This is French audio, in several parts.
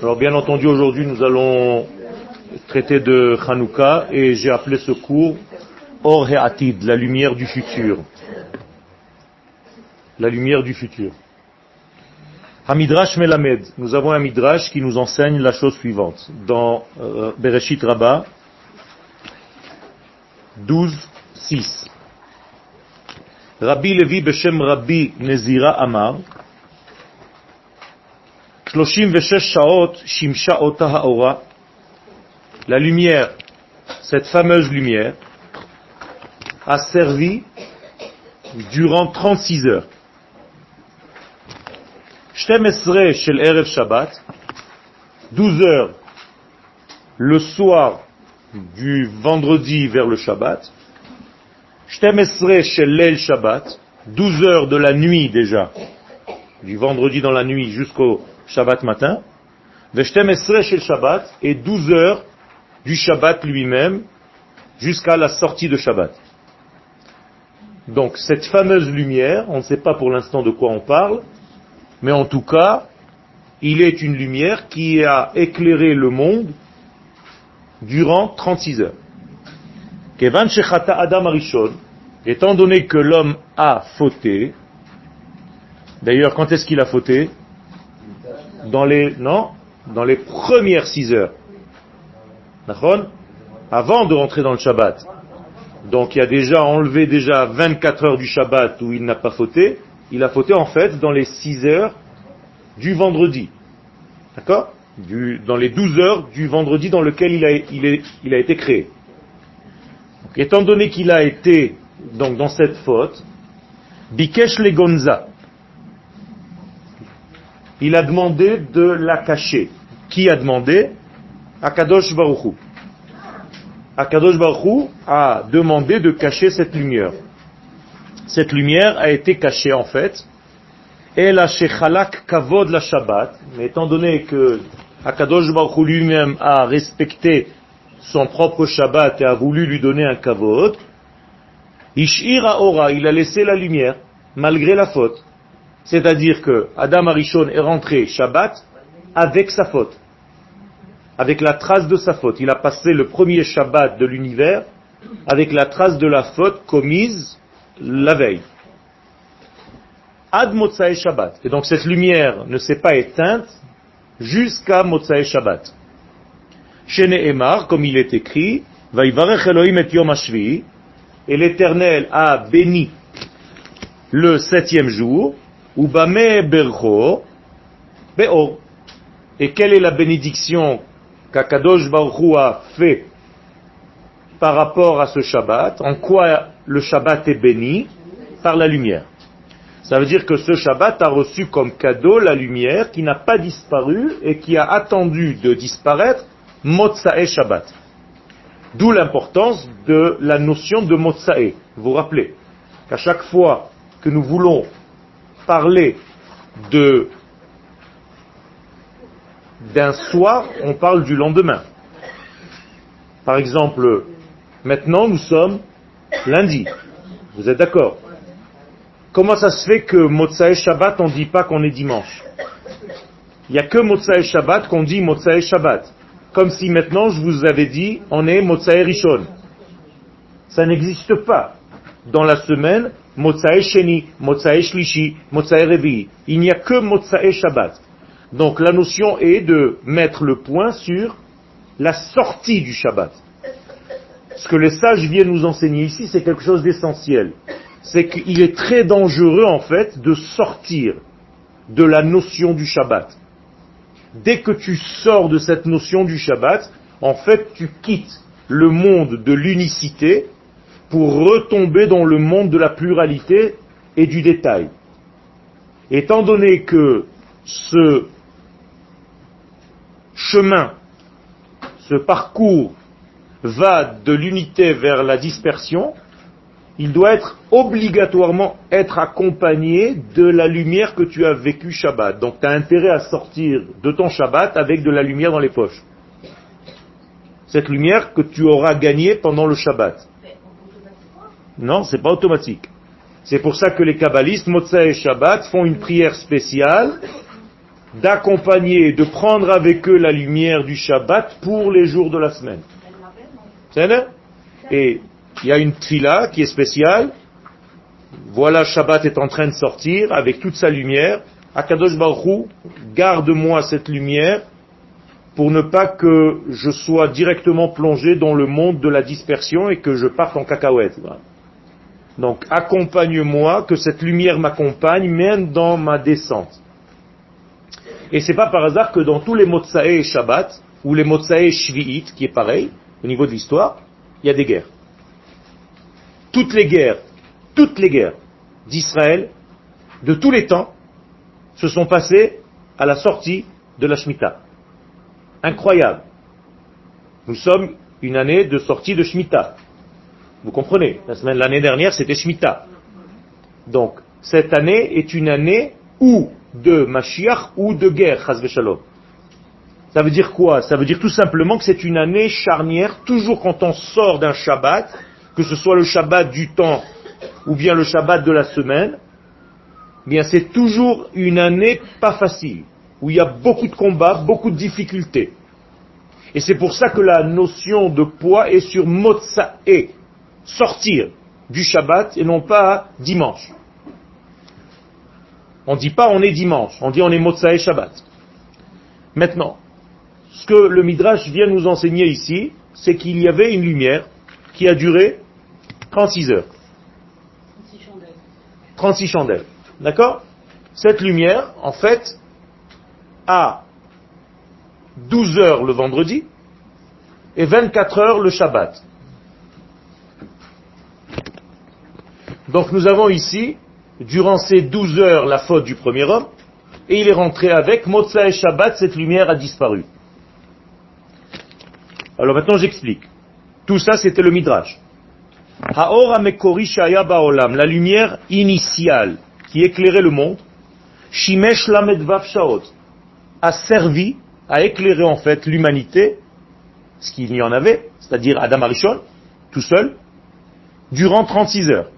Alors bien entendu, aujourd'hui, nous allons traiter de Hanouka et j'ai appelé ce cours Or Atid, la lumière du futur. La lumière du futur. Hamidrash Melamed, nous avons un midrash qui nous enseigne la chose suivante. Dans euh, Bereshit Rabbah 12, 6. Rabbi Levi Beshem Rabbi Nezira Amar, 36 shaot shimsha ota haora, la lumière, cette fameuse lumière, a servi durant 36 heures. Shtemesre shel Erev Shabbat, 12 heures le soir du vendredi vers le Shabbat, Shtemesre shel Leil Shabbat, 12 heures de la nuit déjà, du vendredi dans la nuit jusqu'au Shabbat matin, shel Shabbat, et 12 heures du Shabbat lui-même jusqu'à la sortie de Shabbat. Donc cette fameuse lumière, on ne sait pas pour l'instant de quoi on parle, mais en tout cas, il est une lumière qui a éclairé le monde durant 36 heures. Kevan Shechata Adam Arishon, étant donné que l'homme a fauté, d'ailleurs quand est-ce qu'il a fauté? Dans les, non, dans les premières 6 heures. Avant de rentrer dans le Shabbat. Donc il a déjà enlevé déjà 24 heures du Shabbat où il n'a pas fauté. Il a fauté en fait dans les 6 heures du vendredi. D'accord? Dans les 12 heures du vendredi dans lequel il a, il a été créé. étant donné qu'il a été donc dans cette faute, Bikesh le Gonza, il a demandé de la cacher. Qui a demandé? Akadosh Baruchou. Akadosh Baruch a demandé de cacher cette lumière. Cette lumière a été cachée en fait. Et la Shechalak Kavod la Shabbat, mais étant donné que Akadosh Baruch lui-même a respecté son propre Shabbat et a voulu lui donner un Kavod, Ishira Ora, il a laissé la lumière, malgré la faute. C'est-à-dire que Adam Arishon est rentré Shabbat avec sa faute avec la trace de sa faute. Il a passé le premier Shabbat de l'univers avec la trace de la faute commise la veille. Ad Motsae Shabbat. Et donc cette lumière ne s'est pas éteinte jusqu'à Motsae Shabbat. Shene Emar, comme il est écrit, Vaivarech Elohim et Yom et l'Éternel a béni le septième jour, Ubame Bercho. Et quelle est la bénédiction qu'Akadosh Baruch a fait par rapport à ce Shabbat, en quoi le Shabbat est béni? Par la lumière. Ça veut dire que ce Shabbat a reçu comme cadeau la lumière qui n'a pas disparu et qui a attendu de disparaître Motsae Shabbat. D'où l'importance de la notion de Motsae. Vous vous rappelez qu'à chaque fois que nous voulons parler d'un soir, on parle du lendemain. Par exemple, maintenant nous sommes lundi. Vous êtes d'accord? Comment ça se fait que Motsae Shabbat, on ne dit pas qu'on est dimanche? Il n'y a que Motsae Shabbat qu'on dit Motsae Shabbat. Comme si maintenant je vous avais dit, on est Motsae Rishon. Ça n'existe pas. Dans la semaine, Motsae Sheni, Motsae Shlishi, Motsae Revi. Il n'y a que Motsae Shabbat. Donc la notion est de mettre le point sur la sortie du Shabbat. Ce que les sages viennent nous enseigner ici, c'est quelque chose d'essentiel. C'est qu'il est très dangereux en fait de sortir de la notion du Shabbat. Dès que tu sors de cette notion du Shabbat, en fait tu quittes le monde de l'unicité pour retomber dans le monde de la pluralité et du détail. Étant donné que ce chemin, ce parcours va de l'unité vers la dispersion, il doit être obligatoirement être accompagné de la lumière que tu as vécu Shabbat. Donc tu as intérêt à sortir de ton Shabbat avec de la lumière dans les poches. Cette lumière que tu auras gagnée pendant le Shabbat. Non, c'est pas automatique. C'est pour ça que les kabbalistes, Motsa et Shabbat, font une prière spéciale d'accompagner, de prendre avec eux la lumière du Shabbat pour les jours de la semaine. Et il y a une tfila qui est spéciale. Voilà, Shabbat est en train de sortir avec toute sa lumière. Akadosh Baruch garde-moi cette lumière pour ne pas que je sois directement plongé dans le monde de la dispersion et que je parte en cacahuète. Donc accompagne-moi, que cette lumière m'accompagne même dans ma descente. Et c'est pas par hasard que dans tous les Motsae Shabbat, ou les Motsae Shvi'it, qui est pareil, au niveau de l'histoire, il y a des guerres. Toutes les guerres, toutes les guerres d'Israël, de tous les temps, se sont passées à la sortie de la Shemitah. Incroyable. Nous sommes une année de sortie de Shemitah. Vous comprenez? La semaine, l'année dernière, c'était Shemitah. Donc, cette année est une année ou de Mashiach ou de guerre, Shalom. Ça veut dire quoi? Ça veut dire tout simplement que c'est une année charnière, toujours quand on sort d'un Shabbat, que ce soit le Shabbat du temps ou bien le Shabbat de la semaine, bien c'est toujours une année pas facile, où il y a beaucoup de combats, beaucoup de difficultés. Et c'est pour ça que la notion de poids est sur Motsae, sortir du Shabbat et non pas dimanche. On ne dit pas on est dimanche, on dit on est Motsae Shabbat. Maintenant, ce que le Midrash vient nous enseigner ici, c'est qu'il y avait une lumière qui a duré 36 heures. 36 chandelles. 36 chandelles. D'accord? Cette lumière, en fait, a 12 heures le vendredi et 24 heures le Shabbat. Donc nous avons ici, durant ces 12 heures, la faute du premier homme, et il est rentré avec, Motsa et Shabbat, cette lumière a disparu. Alors maintenant j'explique. Tout ça c'était le Midrash. la lumière initiale qui éclairait le monde, Shimesh Lamedvav Shaot, a servi à éclairer en fait l'humanité, ce qu'il y en avait, c'est-à-dire Adam Arishon, tout seul, durant 36 heures.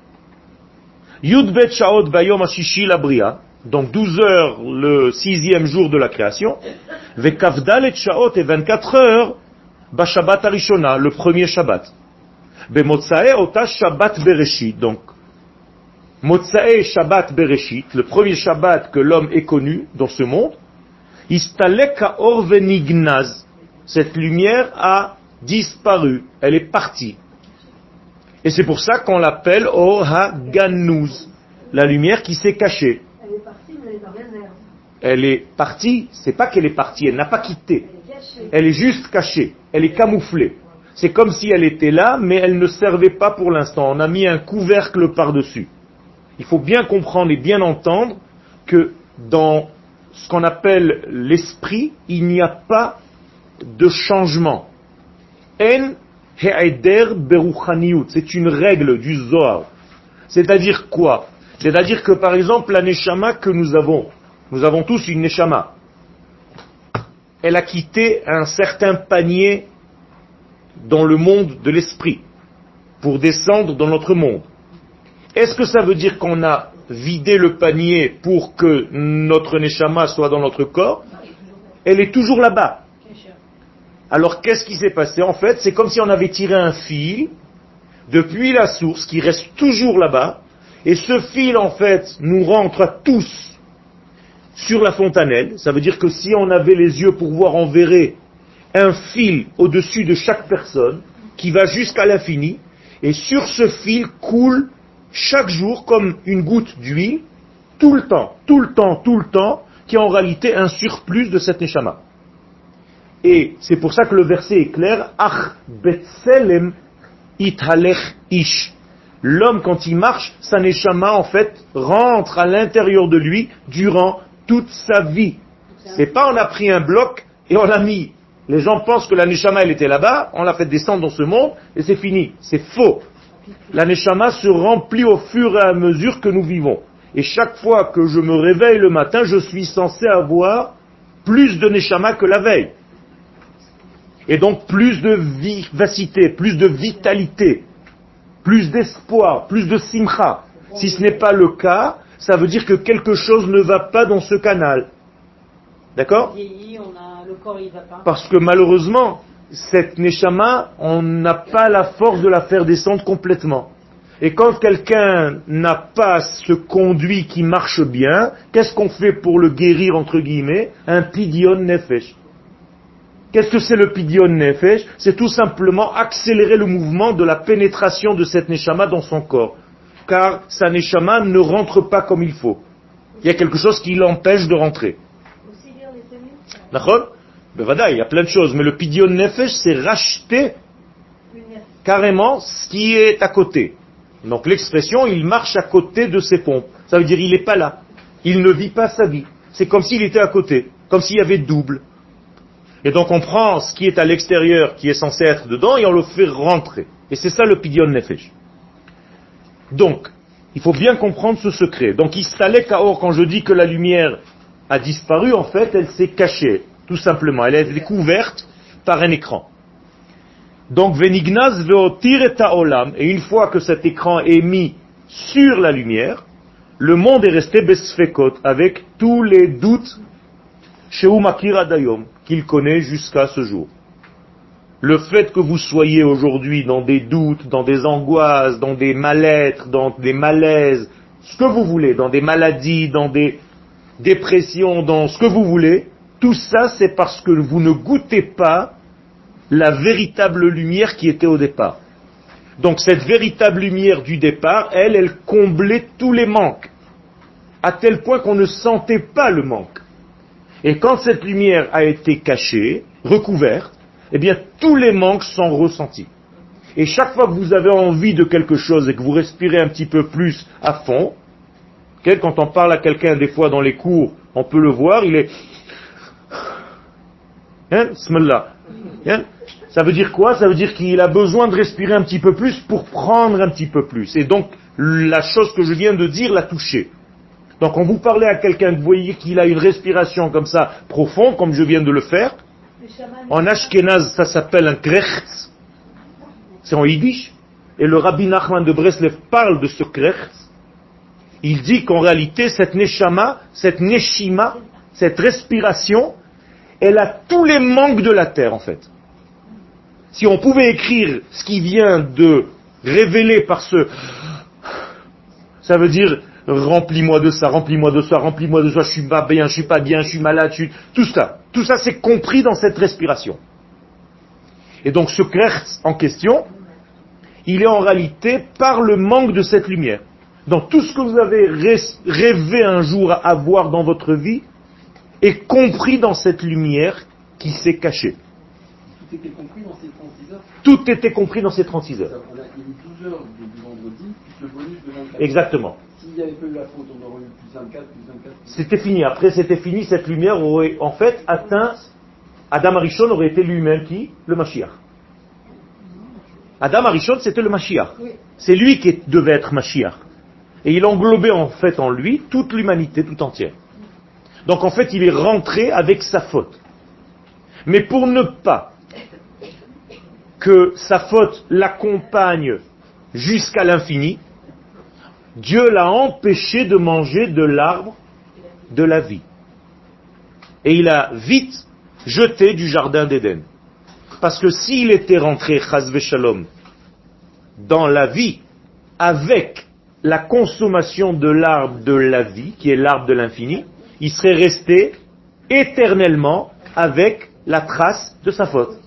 Yudbet Shaot Bayom Ashishi Labria, donc 12 heures le sixième jour de la création, Vekavdalet Shaot et 24 heures Bashabat Arishona, le premier Shabbat. Bemotsae Ota Shabbat Bereshit, donc Motsae Shabbat Bereshit, le premier Shabbat que l'homme ait connu dans ce monde, Istaleka Orvenignaz, cette lumière a disparu, elle est partie. Et c'est pour ça qu'on l'appelle Ohaganouz, la lumière qui s'est cachée. Elle est partie, mais elle est dans les airs. Elle est partie, c'est pas qu'elle est partie, elle n'a pas quitté. Elle est juste cachée, elle est camouflée. C'est comme si elle était là, mais elle ne servait pas pour l'instant. On a mis un couvercle par-dessus. Il faut bien comprendre et bien entendre que dans ce qu'on appelle l'esprit, il n'y a pas de changement. En c'est une règle du Zohar. C'est-à-dire quoi? C'est-à-dire que par exemple la Neshama que nous avons, nous avons tous une Neshama. Elle a quitté un certain panier dans le monde de l'esprit pour descendre dans notre monde. Est-ce que ça veut dire qu'on a vidé le panier pour que notre Neshama soit dans notre corps? Elle est toujours là-bas. Alors qu'est-ce qui s'est passé? En fait, c'est comme si on avait tiré un fil depuis la source qui reste toujours là-bas, et ce fil en fait nous rentre à tous sur la fontanelle. Ça veut dire que si on avait les yeux pour voir, on verrait un fil au-dessus de chaque personne qui va jusqu'à l'infini, et sur ce fil coule chaque jour comme une goutte d'huile, tout le temps, tout le temps, tout le temps, qui est en réalité un surplus de cette neshama. Et c'est pour ça que le verset est clair, Ach betselem ithalech ish. L'homme, quand il marche, sa neshama, en fait, rentre à l'intérieur de lui durant toute sa vie. C'est pas on a pris un bloc et on l'a mis. Les gens pensent que la neshama, elle était là-bas, on l'a fait descendre dans ce monde, et c'est fini. C'est faux. La neshama se remplit au fur et à mesure que nous vivons. Et chaque fois que je me réveille le matin, je suis censé avoir plus de neshama que la veille et donc plus de vivacité, plus de vitalité, plus d'espoir, plus de simcha. Si ce n'est pas le cas, ça veut dire que quelque chose ne va pas dans ce canal. D'accord. Parce que malheureusement, cette Neshama, on n'a pas la force de la faire descendre complètement. Et quand quelqu'un n'a pas ce conduit qui marche bien, qu'est-ce qu'on fait pour le guérir, entre guillemets? Un pidion nefesh. Qu'est-ce que c'est le pidion nefesh? C'est tout simplement accélérer le mouvement de la pénétration de cette neshama dans son corps. Car sa neshama ne rentre pas comme il faut. Il y a quelque chose qui l'empêche de rentrer. D'accord? Ben il y a plein de choses. Mais le pidion nefesh, c'est racheter carrément ce qui est à côté. Donc l'expression, il marche à côté de ses pompes. Ça veut dire il n'est pas là. Il ne vit pas sa vie. C'est comme s'il était à côté, comme s'il y avait double. Et donc on prend ce qui est à l'extérieur, qui est censé être dedans, et on le fait rentrer. Et c'est ça le pidion nefesh. Donc, il faut bien comprendre ce secret. Donc, Istalek Kaor, quand je dis que la lumière a disparu, en fait, elle s'est cachée, tout simplement. Elle a été couverte par un écran. Donc, Venignaz veotir olam, et une fois que cet écran est mis sur la lumière, le monde est resté besfekot, avec tous les doutes chez Umakir Adayom, qu'il connaît jusqu'à ce jour. Le fait que vous soyez aujourd'hui dans des doutes, dans des angoisses, dans des mal-être, dans des malaises, ce que vous voulez, dans des maladies, dans des dépressions, dans ce que vous voulez, tout ça c'est parce que vous ne goûtez pas la véritable lumière qui était au départ. Donc cette véritable lumière du départ, elle, elle comblait tous les manques, à tel point qu'on ne sentait pas le manque. Et quand cette lumière a été cachée, recouverte, eh bien tous les manques sont ressentis. Et chaque fois que vous avez envie de quelque chose et que vous respirez un petit peu plus à fond, quand on parle à quelqu'un des fois dans les cours, on peut le voir, il est... Hein. Hein? Ça veut dire quoi? Ça veut dire qu'il a besoin de respirer un petit peu plus pour prendre un petit peu plus. Et donc, la chose que je viens de dire l'a touché. Donc, quand vous parlez à quelqu'un, que vous voyez qu'il a une respiration comme ça, profonde, comme je viens de le faire, en Ashkenaz, ça s'appelle un krechts. C'est en yiddish. Et le rabbi Nachman de Breslev parle de ce krechts. Il dit qu'en réalité, cette neshama, cette neshima, cette respiration, elle a tous les manques de la terre, en fait. Si on pouvait écrire ce qui vient de révéler par ce, ça veut dire remplis-moi de ça, remplis-moi de ça, remplis-moi de ça, je suis pas bien, je suis pas bien, je suis malade, je suis... tout ça. Tout ça, c'est compris dans cette respiration. Et donc ce krechts en question, il est en réalité par le manque de cette lumière. Dans tout ce que vous avez rêvé un jour à avoir dans votre vie, est compris dans cette lumière qui s'est cachée. Tout était compris dans ces 36 heures. Tout était compris dans ces 36 heures. Il y a eu 12 heures du du vendredi, plus le bonus de 24. Exactement. S'il n'y avait pas eu la faute, on aurait eu plus 24, plus 24. plus C'était fini. Après, c'était fini. Cette lumière aurait en fait atteint. Adam Arishon aurait été lui-même qui? Le Mashiach. Adam Arishon, c'était le Mashiach. C'est lui qui devait être Mashiach. Et il englobait en fait en lui toute l'humanité tout entière. Donc en fait, il est rentré avec sa faute. Mais pour ne pas que sa faute l'accompagne jusqu'à l'infini, Dieu l'a empêché de manger de l'arbre de la vie. Et il a vite jeté du jardin d'Éden. Parce que s'il était rentré, chas shalom, dans la vie, avec la consommation de l'arbre de la vie, qui est l'arbre de l'infini, il serait resté éternellement avec la trace de sa faute.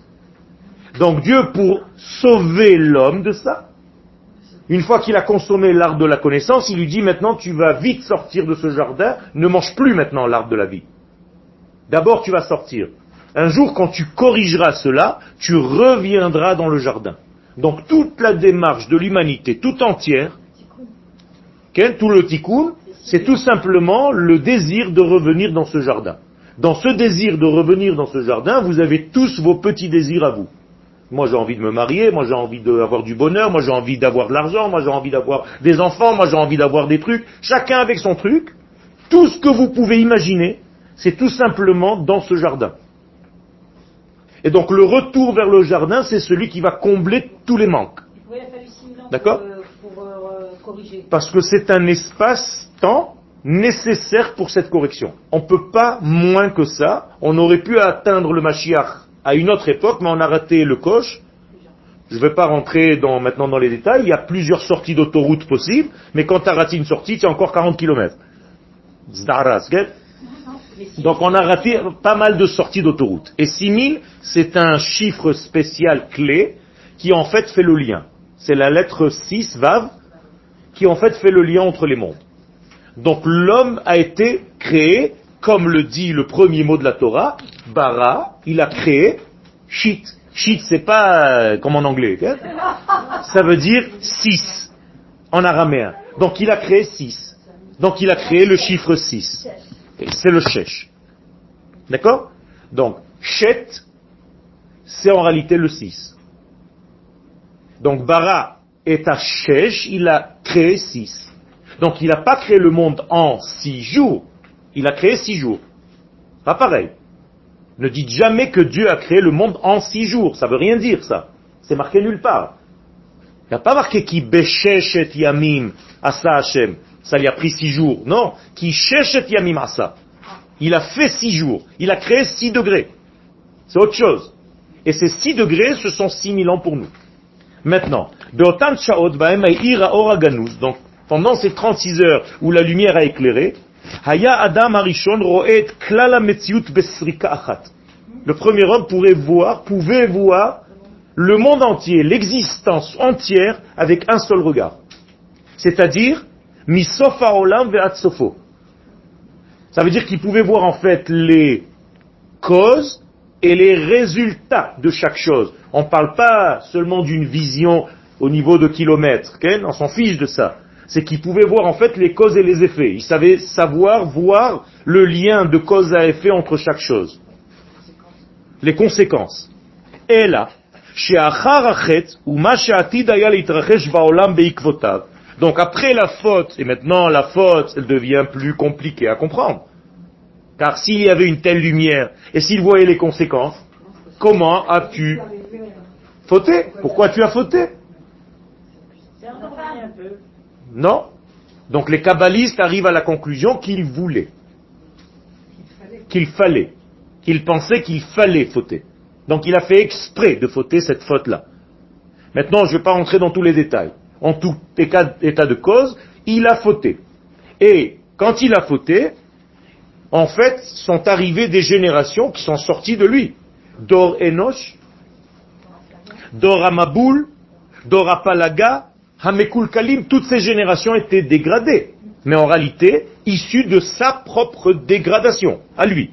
Donc Dieu, pour sauver l'homme de ça, une fois qu'il a consommé l'arbre de la connaissance, il lui dit maintenant tu vas vite sortir de ce jardin, ne mange plus maintenant l'arbre de la vie. D'abord tu vas sortir. Un jour quand tu corrigeras cela, tu reviendras dans le jardin. Donc toute la démarche de l'humanité tout entière, tout le tikkun, c'est tout simplement le désir de revenir dans ce jardin. Dans ce désir de revenir dans ce jardin, vous avez tous vos petits désirs à vous. Moi j'ai envie de me marier, moi j'ai envie d'avoir du bonheur, moi j'ai envie d'avoir de l'argent, moi j'ai envie d'avoir des enfants, moi j'ai envie d'avoir des trucs. Chacun avec son truc. Tout ce que vous pouvez imaginer, c'est tout simplement dans ce jardin. Et donc le retour vers le jardin, c'est celui qui va combler tous les manques. Oui, il a fallu 6 000 ans D'accord. pour, euh, pour, euh, corriger. Parce que c'est un espace-temps nécessaire pour cette correction. On ne peut pas moins que ça. On aurait pu atteindre le Mashiach à une autre époque, mais on a raté le coche. Je ne vais pas rentrer dans, maintenant dans les détails. Il y a plusieurs sorties d'autoroute possibles, mais quand tu as raté une sortie, tu as encore 40 km. Donc on a raté pas mal de sorties d'autoroute. Et 6000, c'est un chiffre spécial clé qui en fait fait le lien. C'est la lettre 6, Vav, qui en fait fait le lien entre les mondes. Donc l'homme a été créé, comme le dit le premier mot de la Torah, bara, il a créé shit. Shit, c'est pas euh, comme en anglais. Ça veut dire 6 en araméen. Donc il a créé 6. Donc il a créé le chiffre 6. Et C'est le shesh. D'accord? Donc, shet, c'est en réalité le 6. Donc bara est à shesh, il a créé 6. Donc il n'a pas créé le monde en 6 jours, il a créé 6 jours. Pas pareil. Ne dites jamais que Dieu a créé le monde en 6 jours, ça veut rien dire ça. C'est marqué nulle part. Il n'y a pas marqué qui et yamim asa Hashem. Ça lui a pris 6 jours. Non, qui et yamim asa. Il a fait 6 jours. Il a créé 6 degrés. C'est autre chose. Et ces 6 degrés, ce sont 6000 ans pour nous. Maintenant, donc pendant ces 36 heures où la lumière a éclairé, Haya Adam Roet Klala Besrika Achat. Le premier homme pourrait voir, pouvait voir le monde entier, l'existence entière avec un seul regard. C'est-à-dire, Misofa Olam Ve'at Sofo. Ça veut dire qu'il pouvait voir en fait les causes et les résultats de chaque chose. On ne parle pas seulement d'une vision au niveau de kilomètres, on s'en fiche de ça. C'est qu'il pouvait voir en fait les causes et les effets. Il savait savoir voir le lien de cause à effet entre chaque chose. Les conséquences. Et là, donc après la faute, et maintenant la faute, elle devient plus compliquée à comprendre. Car s'il y avait une telle lumière, et s'il voyait les conséquences, comment as-tu fauté? Pourquoi tu as fauté? Non. Donc les kabbalistes arrivent à la conclusion qu'ils voulaient, qu'il fallait, qu'il pensait qu'il fallait fauter. Donc il a fait exprès de fauter cette faute-là. Maintenant, je ne vais pas rentrer dans tous les détails. En tout état de cause, il a fauté. Et quand il a fauté, en fait, sont arrivées des générations qui sont sorties de lui. Dor Enosh, Dor Amaboul, Dor Kalim, toutes ces générations étaient dégradées. Mais en réalité, issues de sa propre dégradation, à lui.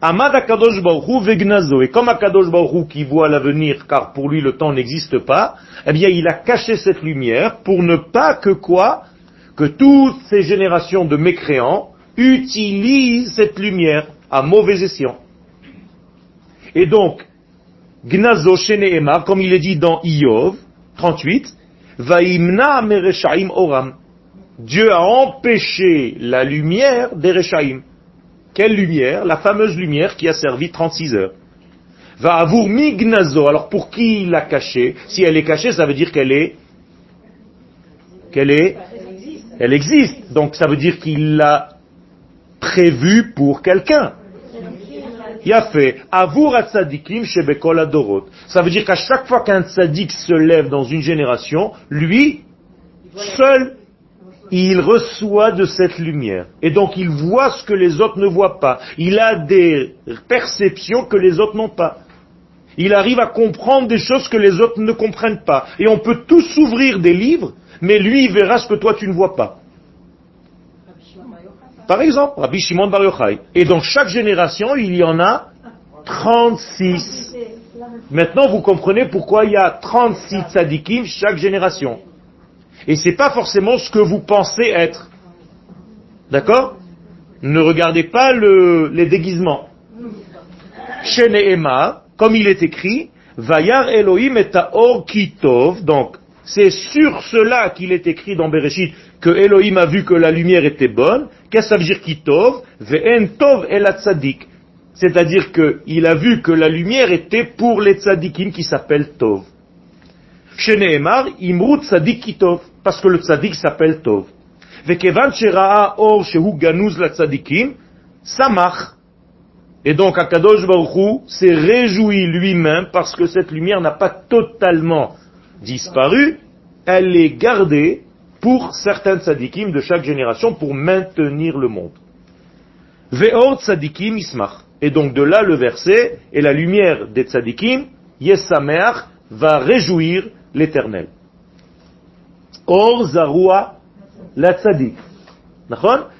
Amad Akadosh Baruch Vegnazo, et comme Akadosh Baruch qui voit l'avenir, car pour lui le temps n'existe pas, eh bien il a caché cette lumière pour ne pas que quoi? Que toutes ces générations de mécréants utilisent cette lumière à mauvais escient. Et donc, Gnazo Sheneemar, comme il est dit dans Iov 38, Vaimna Mereshaim Oram. Dieu a empêché la lumière des Reshaim. Quelle lumière? La fameuse lumière qui a servi 36 heures. Va avur mignazo. Alors pour qui il l'a cachée? Si elle est cachée, ça veut dire qu'elle est. Qu'elle est. Elle existe. Donc ça veut dire qu'il l'a prévue pour quelqu'un. Il a fait Avur atzadikim shebekol adorot. Ça veut dire qu'à chaque fois qu'un tzadik se lève dans une génération, lui, seul, il reçoit de cette lumière. Et donc il voit ce que les autres ne voient pas. Il a des perceptions que les autres n'ont pas. Il arrive à comprendre des choses que les autres ne comprennent pas. Et on peut tous ouvrir des livres, mais lui il verra ce que toi tu ne vois pas. Par exemple, Rabbi Shimon Bar Yochai. Et dans chaque génération, il y en a 36. Maintenant, vous comprenez pourquoi il y a 36 tzadikim chaque génération. Et c'est pas forcément ce que vous pensez être. D'accord? Ne regardez pas le- les déguisements. Chez Nehema, comme il est écrit, Vayar Elohim et Or Kitov, donc c'est sur cela qu'il est écrit dans Bereshit que Elohim a vu que la lumière était bonne. Qu'est-ce que ça tov? C'est-à-dire qu'il a vu que la lumière était pour les tzadikim qui s'appellent tov. Chez Nehemar, imru tzadik kitov. Parce que le tzadik s'appelle tov. Ve'kevan shera'a or shehu ganuz la tzadikim, samach. Et donc Akadosh Baruch s'est réjoui lui-même parce que cette lumière n'a pas totalement disparu, elle est gardée pour certains tzadikim de chaque génération pour maintenir le monde. Ve'or tzadikim ismach. Et donc de là le verset, et la lumière des tzadikim, Yesameach, va réjouir l'éternel. Or zarua la tzadik.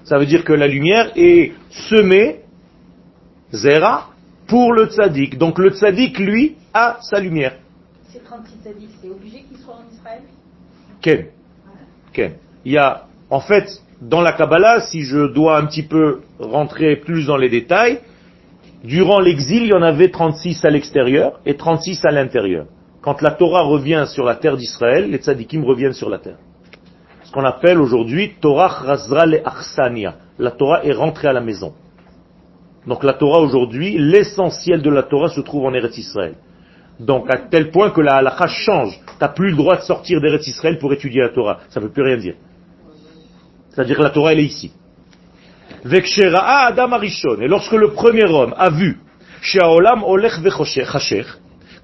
Ça veut dire que la lumière est semée, zera, pour le tzadik. Donc le tzadik, lui, a sa lumière. Ces 36 tzaddik, c'est obligé qu'ils soient en Israël Ken. Ken. Il y a, en fait, dans la Kabbalah, si je dois un petit peu rentrer plus dans les détails, durant l'exil, il y en avait 36 à l'extérieur et 36 à l'intérieur. Quand la Torah revient sur la terre d'Israël, les tzadikim reviennent sur la terre. Ce qu'on appelle aujourd'hui Torah Chazra le Arsania. La Torah est rentrée à la maison. Donc la Torah aujourd'hui, l'essentiel de la Torah se trouve en Eretz Israël. Donc à tel point que la halakha change. Tu n'as plus le droit de sortir d'Eretz Israël pour étudier la Torah. Ça ne veut plus rien dire. C'est-à-dire que la Torah, elle est ici. Vekshera'a Adam Arishon. Et lorsque le premier homme a vu, Sheaolam Olech Vechashech,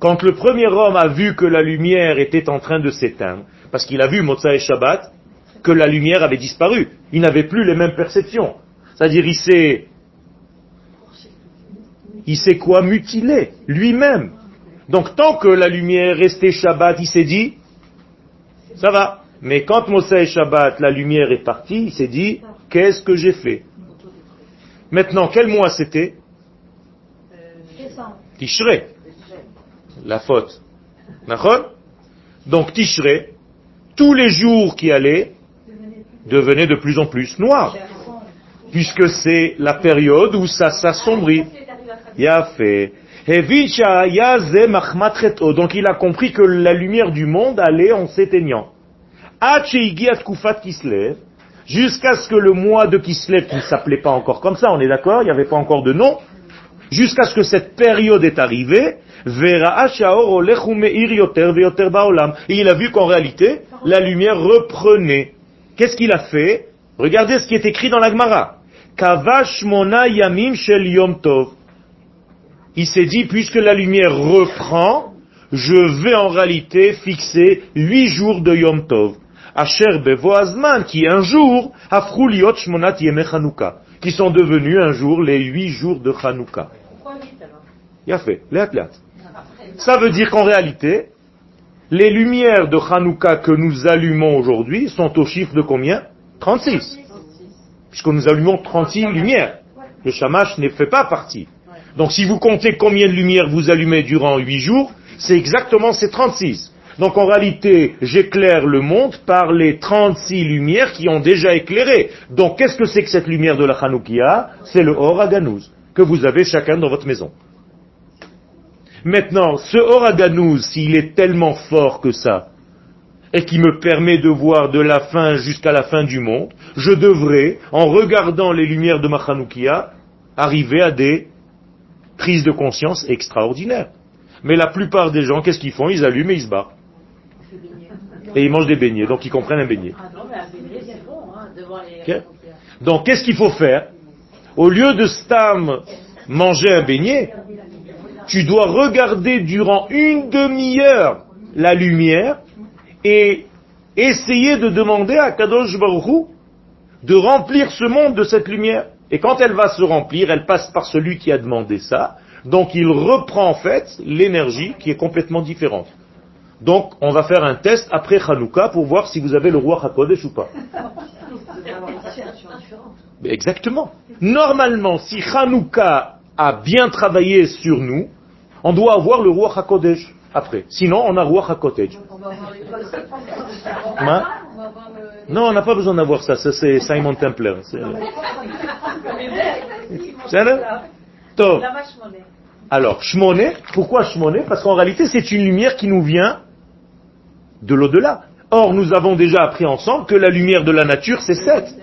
quand le premier homme a vu que la lumière était en train de s'éteindre, parce qu'il a vu Motza et Shabbat, que la lumière avait disparu. Il n'avait plus les mêmes perceptions. C'est-à-dire, il s'est, il s'est quoi mutilé, lui-même. Donc, tant que la lumière restait Shabbat, il s'est dit, ça va. Mais quand Moshe et Shabbat, la lumière est partie, il s'est dit, qu'est-ce que j'ai fait? Maintenant, quel mois c'était? Tishré. La faute. Donc Tishré, tous les jours qui allaient devenaient de plus en plus noirs. Puisque c'est la période où ça s'assombrit. Hevicha yaze machmatreto. Donc il a compris que la lumière du monde allait en s'éteignant. Jusqu'à ce que le mois de Kislev, qui ne s'appelait pas encore comme ça, on est d'accord, il n'y avait pas encore de nom, jusqu'à ce que cette période est arrivée. Et il a vu qu'en réalité, la lumière reprenait. Qu'est-ce qu'il a fait? Regardez ce qui est écrit dans la Gemara. Kavash Mona Yamim Shel Yom Tov. Il s'est dit, puisque la lumière reprend, je vais en réalité fixer huit jours de Yom Tov. Asher Bevoazman, qui un jour, Afruliot Shmonat Yeme Chanukah, qui sont devenus un jour les huit jours de alors? Il a fait. Ça veut dire qu'en réalité, les lumières de Hanouka que nous allumons aujourd'hui sont au chiffre de combien? 36. Puisque nous allumons 36 lumières. Le shamash ne fait pas partie. Donc si vous comptez combien de lumières vous allumez durant 8 jours, c'est exactement ces 36. Donc en réalité, j'éclaire le monde par les 36 lumières qui ont déjà éclairé. Donc qu'est-ce que c'est que cette lumière de la Hanoukia? C'est le Or Aganouz que vous avez chacun dans votre maison. Maintenant, ce Oraganouz, s'il est tellement fort que ça, et qui me permet de voir de la fin jusqu'à la fin du monde, je devrais, en regardant les lumières de ma Chanoukia, arriver à des prises de conscience extraordinaires. Mais la plupart des gens, qu'est-ce qu'ils font? Ils allument et ils se barrent. Et ils mangent des beignets, donc ils comprennent un beignet. Ah hein, Donc qu'est-ce qu'il faut faire? Au lieu de stam manger un beignet, tu dois regarder durant une demi-heure la lumière et essayer de demander à Kadosh Baruch Hu de remplir ce monde de cette lumière. Et quand elle va se remplir, elle passe par celui qui a demandé ça. Donc il reprend en fait l'énergie qui est complètement différente. Donc on va faire un test après Hanouka pour voir si vous avez le roi HaKodesh ou pas. Exactement. Normalement, si Hanouka a bien travaillé sur nous, on doit avoir le roi HaKodesh après. Sinon, on a roi HaKodesh. Non, on n'a pas besoin d'avoir ça. Ça, c'est Simon Templer. C'est-. Alors, Shmoné, pourquoi Shmoné Parce qu'en réalité, c'est une lumière qui nous vient de l'au-delà. Or, nous avons déjà appris ensemble que la lumière de la nature, c'est 7.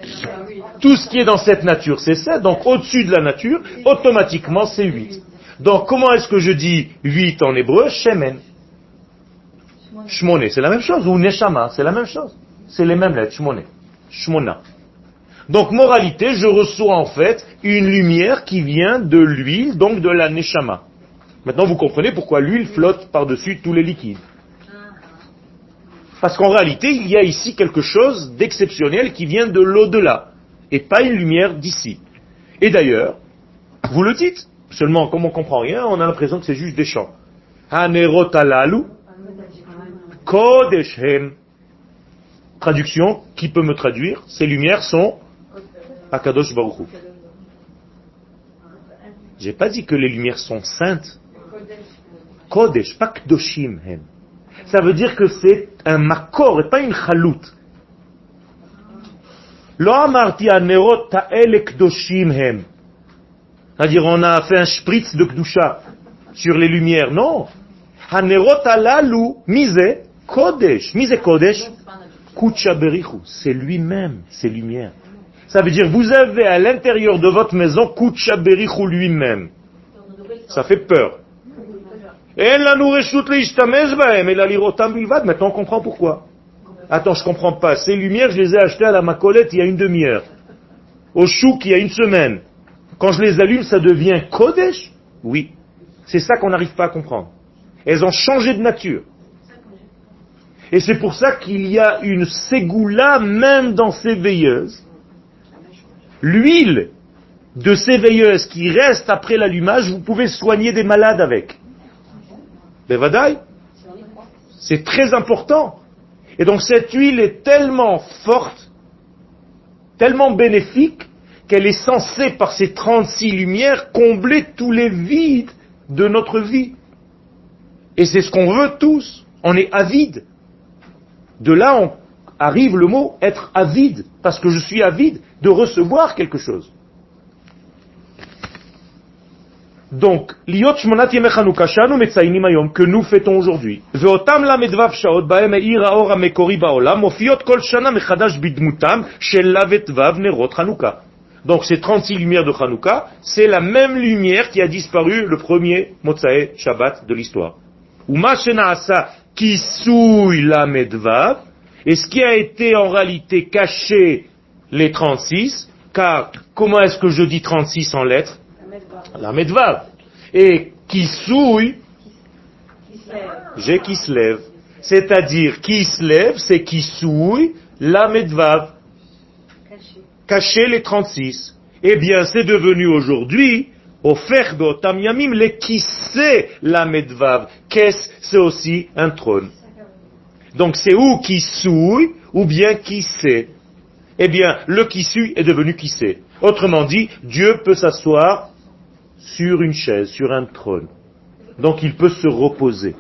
Tout ce qui est dans cette nature, c'est 7. Donc, au-dessus de la nature, automatiquement, c'est 8. Donc, comment est-ce que je dis 8 en hébreu? Shemen. Shmoné, c'est la même chose. Ou Neshama, c'est la même chose. C'est les mêmes lettres, Shmoné. Shmona. Donc, moralité, je reçois en fait une lumière qui vient de l'huile, donc de la neshama. Maintenant, vous comprenez pourquoi l'huile flotte par-dessus tous les liquides. Parce qu'en réalité, il y a ici quelque chose d'exceptionnel qui vient de l'au-delà, et pas une lumière d'ici. Et d'ailleurs, vous le dites, seulement comme on comprend rien, on a l'impression que c'est juste des chants. Kodeshem. Traduction, qui peut me traduire Ces lumières sont Akadosh Baruch. J'ai pas dit que les lumières sont saintes. Kodesh, pas Kdoshim hem. Ça veut dire que c'est un makor et pas une chalout. C'est-à-dire on a fait un spritz de kdusha sur les lumières. Non. Hanerot alalu mise kodesh. Mise kodesh? Kucha berichu. C'est lui-même, ces lumières. Ça veut dire vous avez à l'intérieur de votre maison Kucha berichu lui-même. Ça fait peur. Et Maintenant on comprend pourquoi. Attends, je comprends pas. Ces lumières, je les ai achetées à la Macolette il y a une demi-heure. Au chouk il y a une semaine. Quand je les allume, ça devient Kodesh? Oui. C'est ça qu'on n'arrive pas à comprendre. Elles ont changé de nature. Et c'est pour ça qu'il y a une ségoula même dans ces veilleuses. L'huile de ces veilleuses qui reste après l'allumage, vous pouvez soigner des malades avec. Bevadaï. C'est très important. Et donc cette huile est tellement forte, tellement bénéfique, qu'elle est censée, par ces 36 lumières, combler tous les vides de notre vie. Et c'est ce qu'on veut tous. On est avide. De là on arrive le mot être avide, parce que je suis avide de recevoir quelque chose. Donc, que nous fêtons aujourd'hui. Donc ces 36 lumières de Hanouka, c'est la même lumière qui a disparu le premier Motsae Shabbat de l'histoire. Kisui la medvav, et ce qui a été en réalité caché les 36, car comment est-ce que je dis 36 en lettres La medvav. Et qui souille, j'ai qui se lève. C'est-à-dire, qui se lève, c'est qui souille, la medvav. Cacher les 36. Eh bien, c'est devenu aujourd'hui, au ferbe, yamim, les qui sait la medvav. Qu'est-ce, c'est aussi un trône? Donc c'est où qui souille ou bien qui sait. Eh bien, le qui suit est devenu qui sait. Autrement dit, Dieu peut s'asseoir sur une chaise, sur un trône. Donc il peut se reposer.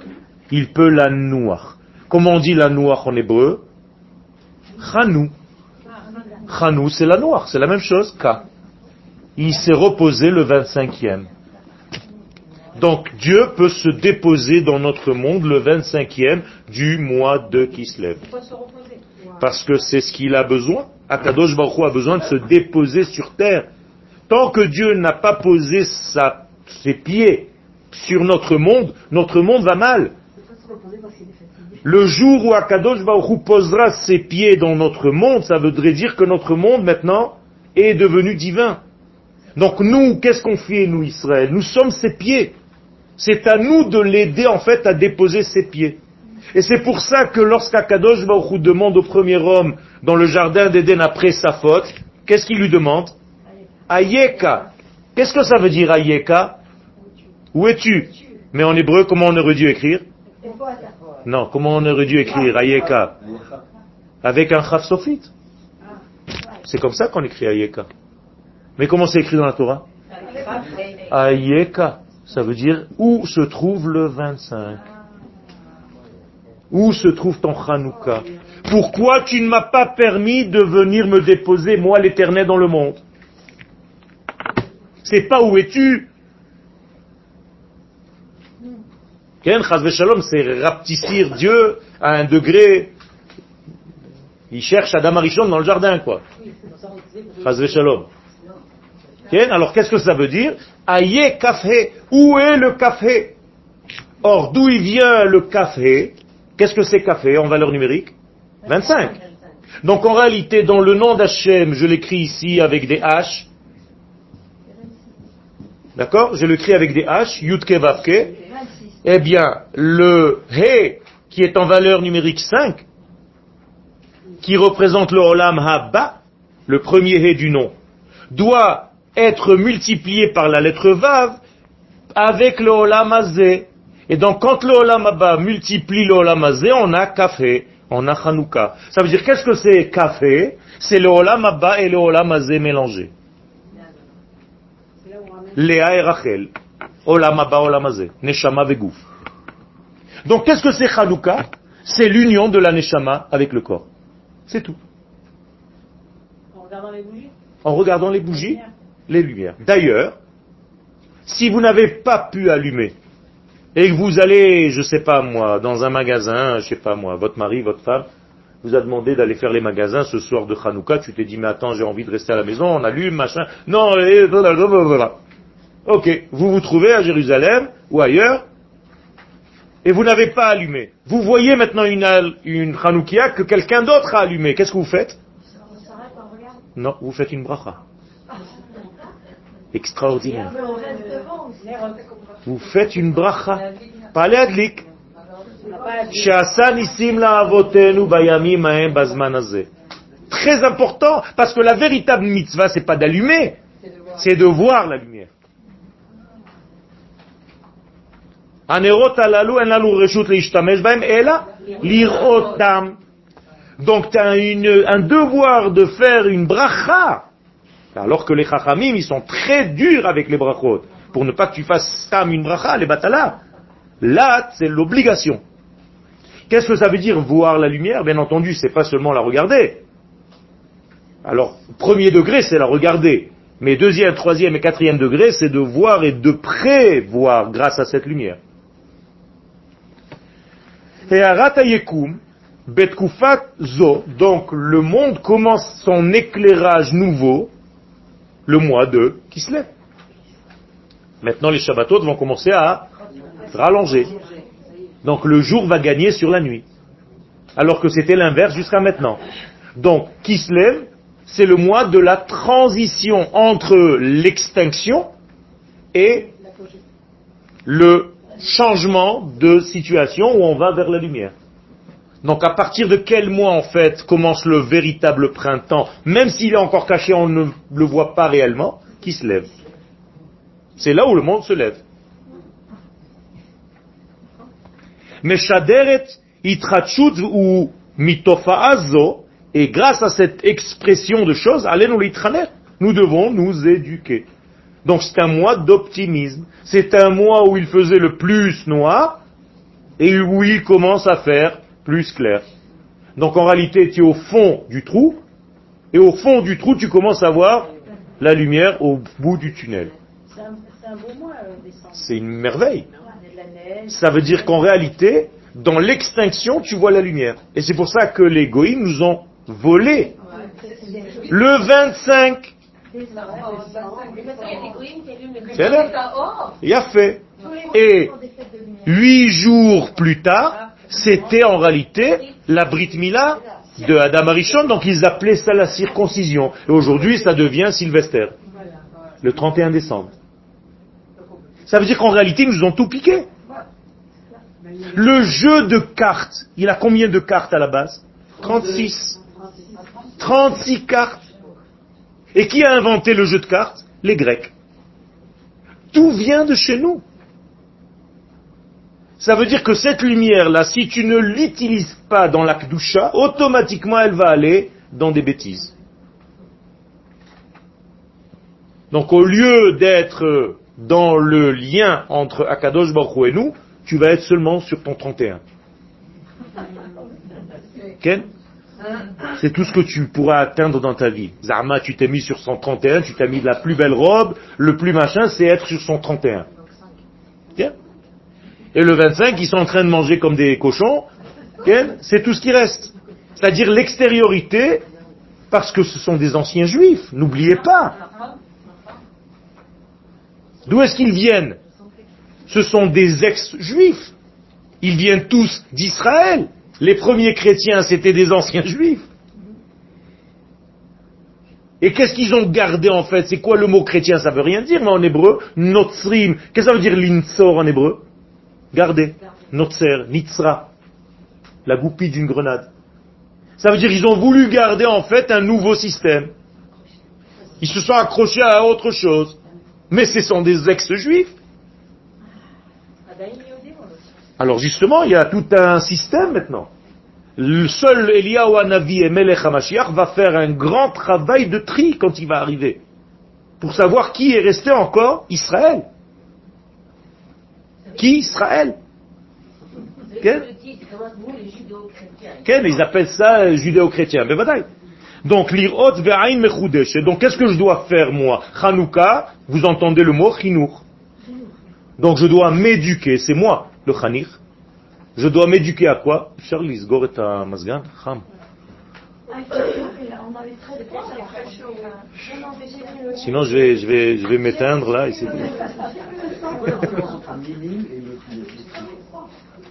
Il peut la noir. Comment on dit la noir en hébreu? Chanou. Chanou, c'est la noire, c'est la même chose Ka. Il s'est reposé le 25e. Donc Dieu peut se déposer dans notre monde le 25e du mois de Kislev. Parce que c'est ce qu'il a besoin. Akadosh Baruch Hu a besoin de se déposer sur terre. Tant que Dieu n'a pas posé sa, ses pieds sur notre monde, notre monde va mal. Le jour où Akadosh Baruch Hu posera ses pieds dans notre monde, ça voudrait dire que notre monde maintenant est devenu divin. Donc nous, qu'est-ce qu'on fait, nous, Israël? Nous sommes ses pieds. C'est à nous de l'aider en fait à déposer ses pieds. Et c'est pour ça que lorsqu'Akadosh Baruch Hu demande au premier homme dans le jardin d'Éden après sa faute, qu'est-ce qu'il lui demande? Ayeka. Qu'est-ce que ça veut dire Ayeka Où es-tu? Mais en hébreu, comment on aurait dû écrire? Non, comment on aurait dû écrire Ayeka Avec un chaf sophite. C'est comme ça qu'on écrit Ayeka. Mais comment c'est écrit dans la Torah? Ayeka. Ça veut dire où se trouve le 25 Où se trouve ton Hanouka Pourquoi tu ne m'as pas permis de venir me déposer, moi l'éternel, dans le monde C'est pas où es-tu Ken Shalom, c'est rapetissir Dieu à un degré. Il cherche Adam Arishon dans le jardin, quoi. Chaz Shalom. Alors qu'est-ce que ça veut dire Aïe café. Où est le café Or, d'où il vient le café Qu'est-ce que c'est café en valeur numérique 25. Donc en réalité, dans le nom d'Hachem, je l'écris ici avec des H. D'accord Je l'écris avec des H, Yutke Vavke. Eh bien, le He, qui est en valeur numérique 5, qui représente le Olam Haba, le premier He du nom, doit être multiplié par la lettre Vav avec le Olam Hazé. Et donc, quand le Olam Haba multiplie le Olam Hazé, on a Café, on a Hanouka. Ça veut dire, qu'est-ce que c'est Café C'est le Olam Haba et le Olam Hazé mélangés. Léa et Rachel. Olam Haba, Olam. Neshama Vegouf. Donc, qu'est-ce que c'est Hanouka? C'est l'union de la Neshama avec le corps. C'est tout. En regardant les bougies? En regardant les bougies, les lumières. D'ailleurs, si vous n'avez pas pu allumer, et que vous allez, je sais pas moi, dans un magasin, je sais pas moi, votre mari, votre femme, vous a demandé d'aller faire les magasins ce soir de Hanouka, tu t'es dit, mais attends, j'ai envie de rester à la maison, on allume, machin. Non, et voilà. Ok, vous vous trouvez à Jérusalem ou ailleurs, et vous n'avez pas allumé. Vous voyez maintenant une, une Hanoukia que quelqu'un d'autre a allumé. Qu'est-ce que vous faites? Non, vous faites une bracha. Extraordinaire. Vous faites une bracha. Pas les adlik. Très important, parce que la véritable mitzvah, c'est pas d'allumer, c'est de voir. la lumière. Donc tu as une, un devoir de faire une bracha alors que les chachamim, ils sont très durs avec les brachot, pour ne pas que tu fasses sam une bracha, les batala. Là, c'est l'obligation. Qu'est-ce que ça veut dire voir la lumière? Bien entendu, c'est pas seulement la regarder. Alors, premier degré, c'est la regarder. Mais deuxième, troisième et quatrième degré, c'est de voir et de prévoir grâce à cette lumière. Et Yekum, Betkufat Zo, donc le monde commence son éclairage nouveau le mois de Kislev. Maintenant, les Shabbatot vont commencer à rallonger. Donc le jour va gagner sur la nuit. Alors que c'était l'inverse jusqu'à maintenant. Donc Kislev, c'est le mois de la transition entre l'extinction et le changement de situation où on va vers la lumière. Donc à partir de quel mois en fait commence le véritable printemps, même s'il est encore caché, on ne le voit pas réellement, qui se lève? C'est là où le monde se lève. Meshaderet itrachut ou mitofaazo, et grâce à cette expression de choses, allez-nous l'itraner, nous devons nous éduquer. Donc c'est un mois d'optimisme. C'est un mois où il faisait le plus noir et où il commence à faire plus clair. Donc en réalité, tu es au fond du trou et au fond du trou, tu commences à voir la lumière au bout du tunnel. C'est un, c'est un beau mois, euh. C'est une merveille. Ça veut dire qu'en réalité, dans l'extinction, tu vois la lumière. Et c'est pour ça que les goïms nous ont volé. Le 25, c'est là. Il a fait. Et huit jours plus tard, c'était en réalité la Brit Mila de Adam Arishon, donc ils appelaient ça la circoncision. Et aujourd'hui, ça devient Sylvester, le 31 décembre. Ça veut dire qu'en réalité, ils nous ont tout piqué. Le jeu de cartes, il a combien de cartes à la base? 36. 36 cartes. Et qui a inventé le jeu de cartes? Les Grecs. Tout vient de chez nous. Ça veut dire que cette lumière-là, si tu ne l'utilises pas dans la Kdusha, automatiquement elle va aller dans des bêtises. Donc au lieu d'être dans le lien entre Akadosh Baruch et nous, tu vas être seulement sur ton 31. Ken? C'est tout ce que tu pourras atteindre dans ta vie. Zarma, tu t'es mis sur son 31, tu t'as mis la plus belle robe, le plus machin, c'est être sur son 31. Ken Et le 25, ils sont en train de manger comme des cochons, c'est tout ce qui reste. C'est-à-dire l'extériorité, parce que ce sont des anciens juifs, n'oubliez pas. D'où est-ce qu'ils viennent? Ce sont des ex-juifs. Ils viennent tous d'Israël. Les premiers chrétiens, c'était des anciens juifs. Et qu'est-ce qu'ils ont gardé en fait? C'est quoi le mot chrétien? Ça veut rien dire, mais en hébreu, notzrim. Qu'est-ce que ça veut dire l'insor en hébreu? Garder. Notzer, nitzra. La goupille d'une grenade. Ça veut dire qu'ils ont voulu garder en fait un nouveau système. Ils se sont accrochés à autre chose. Mais ce sont des ex-juifs. Alors justement, il y a tout un système maintenant. Le seul Eliyahu Hanavi et Melech HaMashiach va faire un grand travail de tri quand il va arriver. Pour savoir qui est resté encore Israël. Qui Israël? Quel? Quel? Ils appellent ça judéo-chrétien. Mais bataille. Donc, l'irot ve'ain mechudesh. Donc, qu'est-ce que je dois faire, moi? Hanouka, vous entendez le mot chinour. Donc, je dois m'éduquer, c'est moi, le chanir. Je dois m'éduquer à quoi? Charlie, sgor et à mazgan, cham. Ah, mais Sinon, je vais, je vais, je vais m'éteindre là.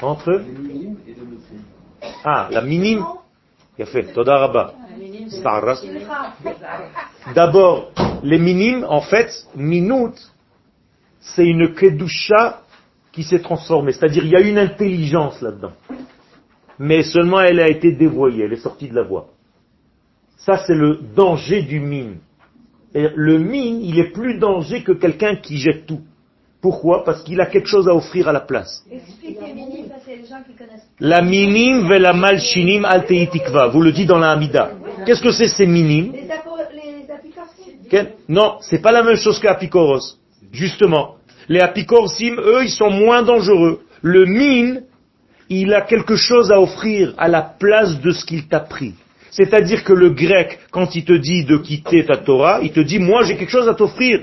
entre Ah, la minime. Il a fait. Toda. D'abord, les minimes, en fait, minut, c'est une kedusha qui s'est transformée. C'est-à-dire, il y a une intelligence là-dedans. Mais seulement elle a été dévoyée, elle est sortie de la voie. Ça, c'est le danger du mine. Le mine, il est plus danger que quelqu'un qui jette tout. Pourquoi? Parce qu'il a quelque chose à offrir à la place. La minim ve la malchinim alteitikva. Vous le dites dans la Hamida. Qu'est-ce que c'est ces. Quel- Non, c'est pas la même chose qu'apicoros. Justement. Les apicorsim, eux, ils sont moins dangereux. Le mine, il a quelque chose à offrir à la place de ce qu'il t'a pris. C'est-à-dire que le grec, quand il te dit de quitter ta Torah, il te dit, moi j'ai quelque chose à t'offrir.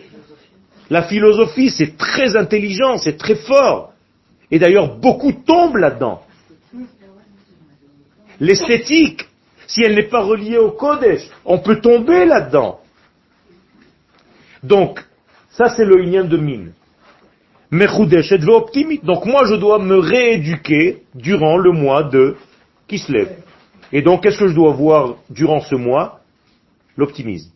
La philosophie, c'est très intelligent, c'est très fort. Et d'ailleurs, beaucoup tombent là-dedans. L'esthétique, si elle n'est pas reliée au Kodesh, on peut tomber là-dedans. Donc, ça c'est le lien de mine. Mechudesh et optimiste? Donc moi je dois me rééduquer durant le mois de Kislev. Et donc qu'est-ce que je dois voir durant ce mois? L'optimisme.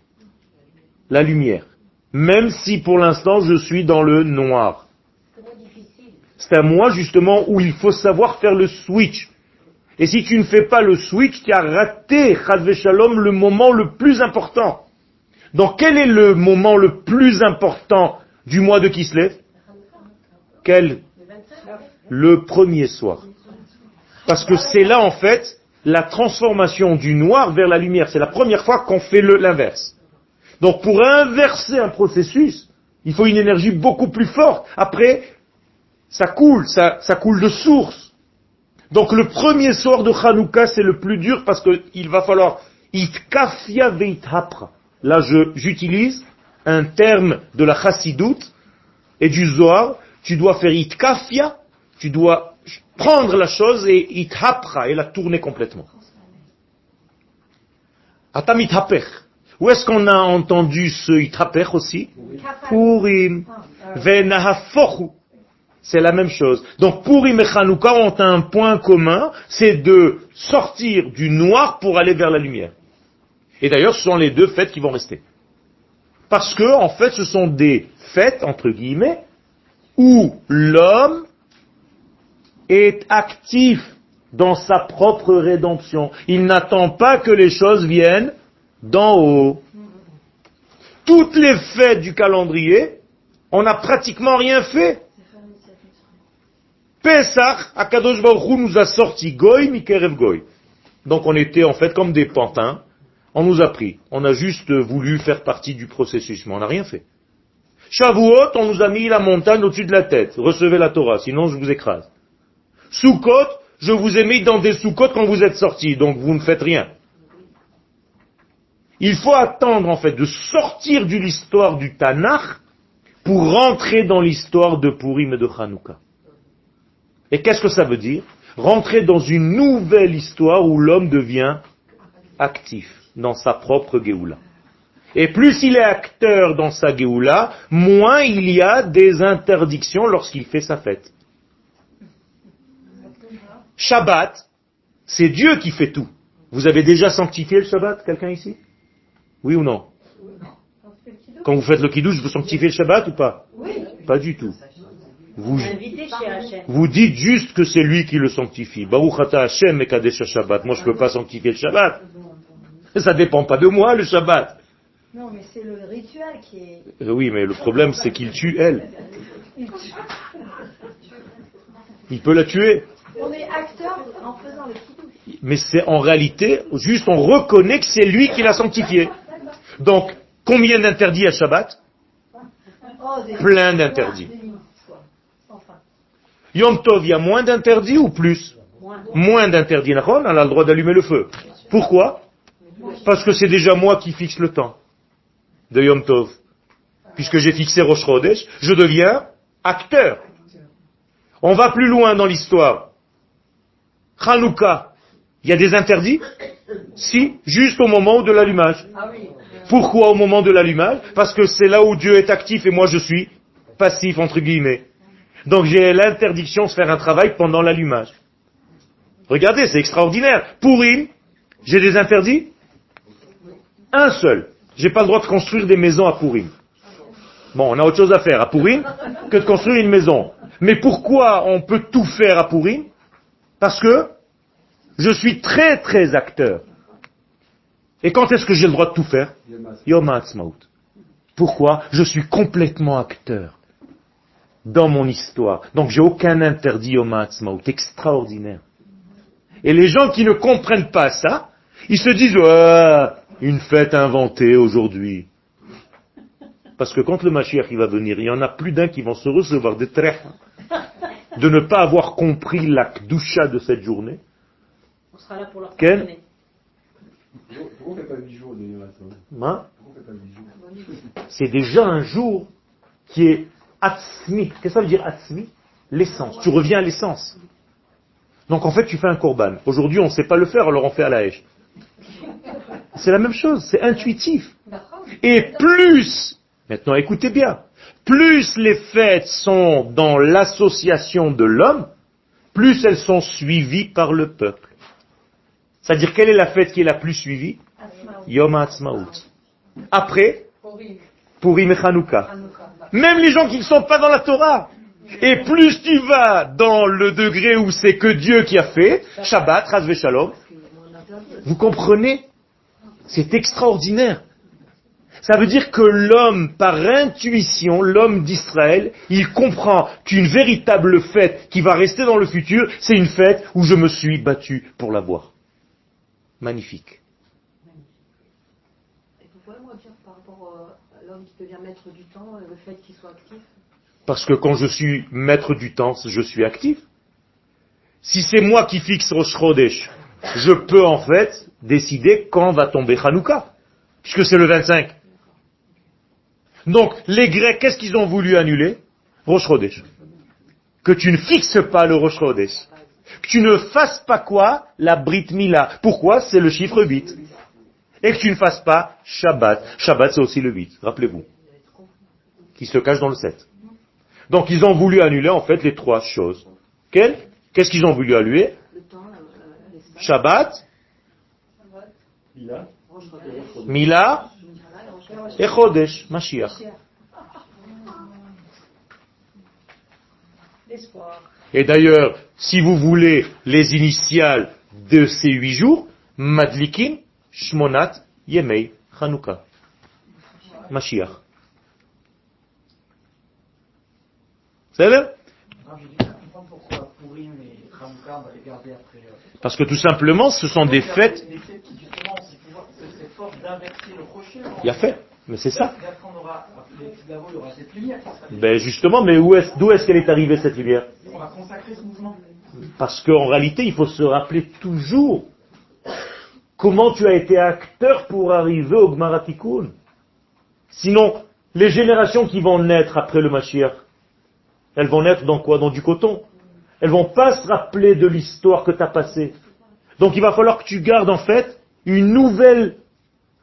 La lumière. Même si pour l'instant je suis dans le noir. C'est un mois justement où il faut savoir faire le switch. Et si tu ne fais pas le switch, tu as raté, Shalom, le moment le plus important. Donc quel est le moment le plus important du mois de Kislev? Quel? Le premier soir. Parce que c'est là en fait la transformation du noir vers la lumière. C'est la première fois qu'on fait l'inverse. Donc pour inverser un processus, il faut une énergie beaucoup plus forte. Après, ça coule, ça, ça coule de source. Donc le premier soir de Hanouka, c'est le plus dur parce qu'il va falloir itkafia veithapra. Là, j'utilise un terme de la chassidoute et du Zohar. Tu dois faire itkafia, tu dois prendre la chose et ithapra et la tourner complètement. Atam ithaper. Où est-ce qu'on a entendu ce ithaper aussi Purim. Venahafochu. C'est la même chose. Donc Purim et Chanukah ont un point commun, c'est de sortir du noir pour aller vers la lumière. Et d'ailleurs, ce sont les deux fêtes qui vont rester. Parce que, en fait, ce sont des fêtes, entre guillemets, où l'homme est actif dans sa propre rédemption. Il n'attend pas que les choses viennent d'en haut. Toutes les fêtes du calendrier, on n'a pratiquement rien fait. Pesach, Akadosh Baruch nous a sorti Goy, Mikerev Goy. Donc on était en fait comme des pantins. On nous a pris. On a juste voulu faire partie du processus, mais on n'a rien fait. Shavuot, on nous a mis la montagne au-dessus de la tête. Recevez la Torah, sinon je vous écrase. Sukkot, je vous ai mis dans des Sukkot quand vous êtes sortis, donc vous ne faites rien. Il faut attendre en fait de sortir de l'histoire du Tanakh pour rentrer dans l'histoire de Purim et de Hanouka. Et qu'est-ce que ça veut dire? Rentrer dans une nouvelle histoire où l'homme devient actif dans sa propre Géoula. Et plus il est acteur dans sa Géoula, moins il y a des interdictions lorsqu'il fait sa fête. Shabbat, c'est Dieu qui fait tout. Vous avez déjà sanctifié le Shabbat, quelqu'un ici? Oui ou non Quand vous faites le kiddush, vous sanctifiez le Shabbat ou pas Oui. Pas du tout. Vous, vous dites juste que c'est lui qui le sanctifie. Baruch Hashem mekadesh Shabbat. Moi, je peux pas sanctifier le Shabbat. Ça dépend pas de moi, le Shabbat. Non, mais c'est le rituel qui est. Euh, Oui, mais le problème, c'est qu'il tue elle. Il peut la tuer. On est acteur en faisant le. Mais c'est en réalité, juste on reconnaît que c'est lui qui l'a sanctifié. Donc, combien d'interdits à Shabbat Plein d'interdits. Yom Tov, il y a moins d'interdits ou plus Moins. D'interdits. Elle a le droit d'allumer le feu. Pourquoi Parce que c'est déjà moi qui fixe le temps de Yom Tov. Puisque j'ai fixé Rosh Chodesh, je deviens acteur. On va plus loin dans l'histoire. Hanouka, il y a des interdits Si, juste au moment de l'allumage. Pourquoi au moment de l'allumage? Parce que c'est là où Dieu est actif et moi je suis passif, entre guillemets. Donc j'ai l'interdiction de faire un travail pendant l'allumage. Regardez, c'est extraordinaire. Pourim, j'ai des interdits? Un seul. J'ai pas le droit de construire des maisons à Pourim. Bon, on a autre chose à faire à Pourim que de construire une maison. Mais pourquoi on peut tout faire à Pourim? Parce que je suis très très acteur. Et quand est-ce que j'ai le droit de tout faire Yom Ha'atzmaut. Pourquoi Je suis complètement acteur dans mon histoire. Donc j'ai aucun interdit Yom Ha'atzmaut. Extraordinaire. Et les gens qui ne comprennent pas ça, ils se disent Ouais, une fête inventée aujourd'hui. Parce que quand le Mashiach il va venir, il y en a plus d'un qui vont se recevoir des traits de ne pas avoir compris la kdusha de cette journée. On sera là pour leur Ken. Pourquoi on fait pas 8 jours de Yom Ha'atzmaut Hein? Pourquoi on fait pas 8 jours C'est déjà un jour qui est atzmi. Qu'est-ce que ça veut dire atzmi? L'essence. Tu reviens à l'essence. Donc en fait, tu fais un korban. Aujourd'hui, on ne sait pas le faire, alors on fait à la hache. C'est la même chose, c'est intuitif. Et plus, maintenant écoutez bien, plus les fêtes sont dans l'association de l'homme, plus elles sont suivies par le peuple. C'est-à-dire, quelle est la fête qui est la plus suivie Yom HaAtzmaut. Après, Purim et Hanouka. Même les gens qui ne sont pas dans la Torah. Et plus tu vas dans le degré où c'est que Dieu qui a fait, Shabbat, Razve Shalom, vous comprenez? C'est extraordinaire. Ça veut dire que l'homme, par intuition, l'homme d'Israël, il comprend qu'une véritable fête qui va rester dans le futur, c'est une fête où je me suis battu pour l'avoir. Magnifique. Et vous pouvez moi dire par rapport euh, à l'homme qui devient maître du temps, le fait qu'il soit actif? Parce que quand je suis maître du temps, je suis actif. Si c'est moi qui fixe Rosh Chodesh, je peux en fait décider quand va tomber Hanouka, puisque c'est le 25. Donc, les Grecs, qu'est-ce qu'ils ont voulu annuler? Rosh Chodesh. Que tu ne fixes pas le Rosh Chodesh. Que tu ne fasses pas quoi La Brit Mila. Pourquoi C'est le chiffre 8. Et que tu ne fasses pas Shabbat. Shabbat, c'est aussi le 8, rappelez-vous. Qui se cache dans le 7. Donc, ils ont voulu annuler, en fait, les trois choses. Quelles Qu'est-ce qu'ils ont voulu annuler Shabbat, Mila Mila et Chodesh. Mashiach. Et d'ailleurs, si vous voulez les initiales de ces huit jours, Madlikin, Shmonat, Yemei, Chanukah. Mashiach. C'est vrai Hanouka, Parce que tout simplement, ce sont des fêtes. Il y a fait, mais c'est ça. Ben justement, mais d'où est-ce qu'elle est arrivée cette lumière. Parce qu'en réalité, il faut se rappeler toujours comment tu as été acteur pour arriver au Gmaratikoun. Sinon, les générations qui vont naître après le Mashiach, elles vont naître dans quoi? Dans du coton. Elles vont pas se rappeler de l'histoire que tu as passée. Donc il va falloir que tu gardes en fait une nouvelle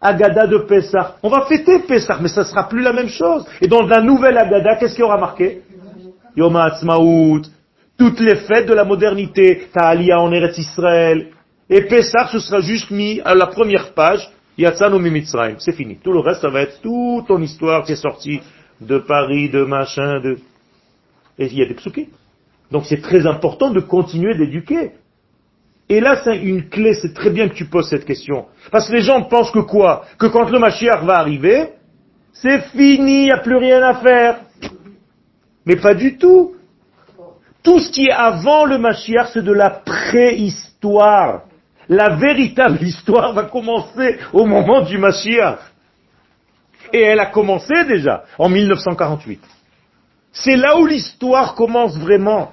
Agada de Pessah. On va fêter Pessah, mais ça sera plus la même chose. Et dans la nouvelle Agada, qu'est-ce qu'il y aura marqué? Yom HaAtzmaut, toutes les fêtes de la modernité, Ta'alia en Eretz Israël. Et Pessah, ce sera juste mis à la première page Yatsanu Mimitzrayim, c'est fini. Tout le reste, ça va être toute ton histoire qui est sortie de Paris, de machin, de... Et il y a des psukim. Donc c'est très important de continuer d'éduquer. Et là, c'est une clé, c'est très bien que tu poses cette question. Parce que les gens pensent que quoi? Que quand le Mashiach va arriver, c'est fini, il n'y a plus rien à faire. Mais pas du tout. Tout ce qui est avant le Mashiach, c'est de la préhistoire. La véritable histoire va commencer au moment du Mashiach. Et elle a commencé déjà, en 1948. C'est là où l'histoire commence vraiment.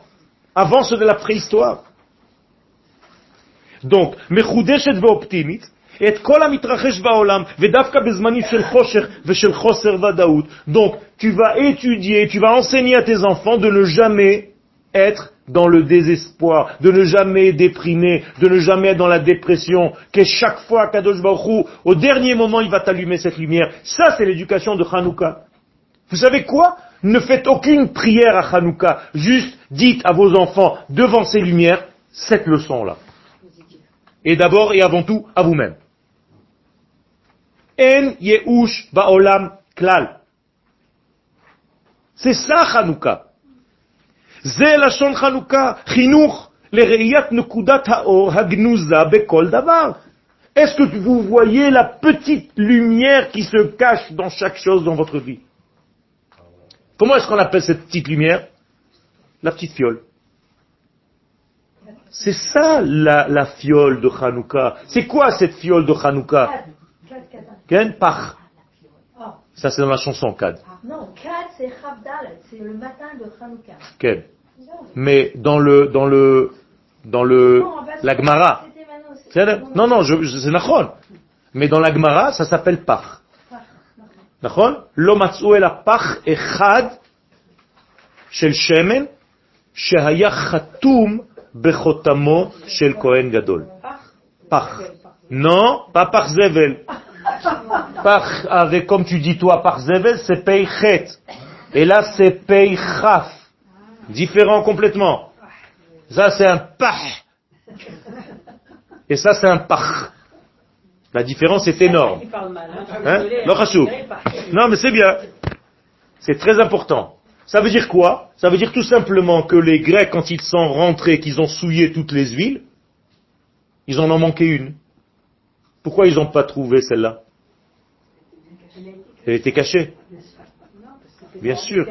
Avant ce de la préhistoire. Donc, מחודשת ואופטימית, את כל המתרחש בעולם, ודווקא בזמנים של חושך ושל חוסר ודאות. Donc, tu vas étudier, tu vas enseigner à tes enfants de ne jamais être dans le désespoir, de ne jamais déprimer, de ne jamais être dans la dépression, que chaque fois Kadosh Baruch au dernier moment, il va t'allumer cette lumière. Ça, c'est l'éducation de Hanouka. Vous savez quoi? Ne faites aucune prière à Hanouka. Juste dites à vos enfants, devant ces lumières, cette leçon-là. Et d'abord et avant tout, à vous-même. En Yehush Baolam Klal. C'est ça Hanouka. זה לשון חנוכה, חינוך לראיית נקודת האור הגנוזה בכל דבר. Est-ce que vous voyez la petite lumière qui se cache dans chaque chose dans votre vie Comment est-ce qu'on appelle cette petite lumière La petite fiole. C'est ça la, la fiole de Hanouka. C'est quoi cette fiole de Hanouka Ken Pach. Ça c'est dans la chanson Kad. Non, Kad, c'est Chavdal, c'est le matin de Hanouka. Ken. Mais dans le, dans le, dans le, la Gemara. Non, non, c'est Nachon. Mais dans la Gemara, ça s'appelle Pach. Nachon? L'omatsu la Pach echad shel shemen shehaya chatum bechotamo shel Kohen Gadol. Pach. Non, pas Pach Zevel. Pach, avec, comme tu dis toi, Pach Zevel, c'est Peichet. Et là, c'est Peichaf. Différent complètement. Ça, c'est un pah. Et ça, c'est un pach. La différence est énorme. Hein, Hein? désolé, pas. Non, mais c'est bien. C'est très important. Ça veut dire quoi? Ça veut dire tout simplement que les Grecs, quand ils sont rentrés, qu'ils ont souillé toutes les huiles, ils en ont manqué une. Pourquoi ils n'ont pas trouvé celle-là? Elle était cachée. Bien sûr.